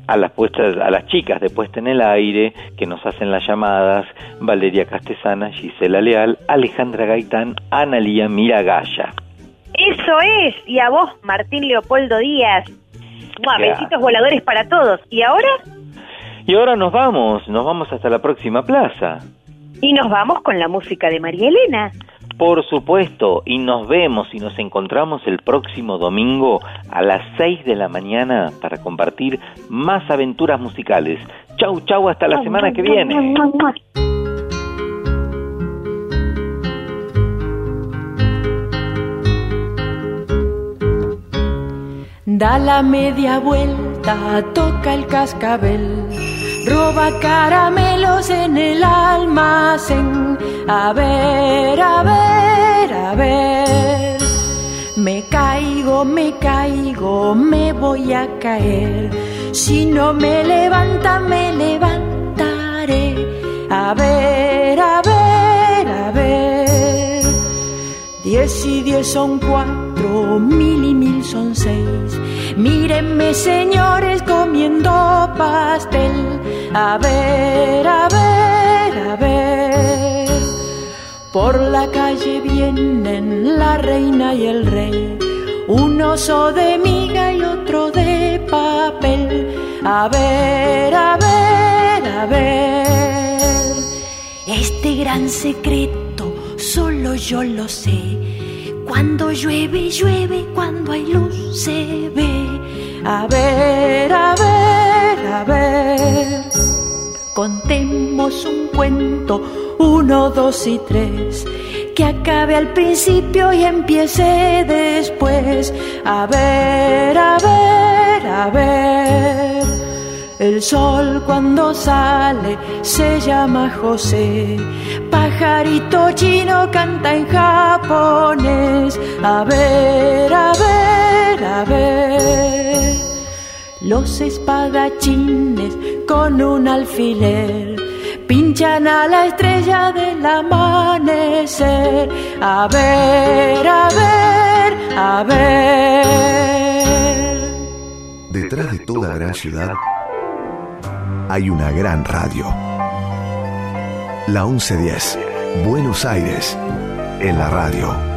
a las puestas, a las chicas de puesta en el aire que nos hacen las llamadas, Valeria Castesana, Gisela Leal, Alejandra Gaitán, Analía Miragaya. Eso es. Y a vos, Martín Leopoldo Díaz. Besitos voladores para todos. ¿Y ahora? Y ahora nos vamos, nos vamos hasta la próxima plaza. Y nos vamos con la música de María Elena. Por supuesto, y nos vemos y nos encontramos el próximo domingo a las 6 de la mañana para compartir más aventuras musicales. Chau, chau, hasta la semana que viene. Da la media vuelta, toca el cascabel roba caramelos en el almacén. A ver, a ver, a ver. Me caigo, me caigo, me voy a caer. Si no me levanta, me levantaré. A ver, a ver, a ver. Diez y diez son cuatro, mil y mil son seis. Mírenme, señores, comiendo pastel. A ver, a ver, a ver. Por la calle vienen la reina y el rey. Un oso de miga y otro de papel. A ver, a ver, a ver. Este gran secreto solo yo lo sé. Cuando llueve, llueve, cuando hay luz se ve. A ver, a ver, a ver. Contemos un cuento, uno, dos y tres. Que acabe al principio y empiece después. A ver, a ver, a ver. El sol cuando sale se llama José. Pajarito chino canta en japonés. A ver, a ver, a ver. Los espadachines con un alfiler pinchan a la estrella del amanecer. A ver, a ver, a ver. Detrás de toda gran ciudad hay una gran radio. La 1110, Buenos Aires, en la radio.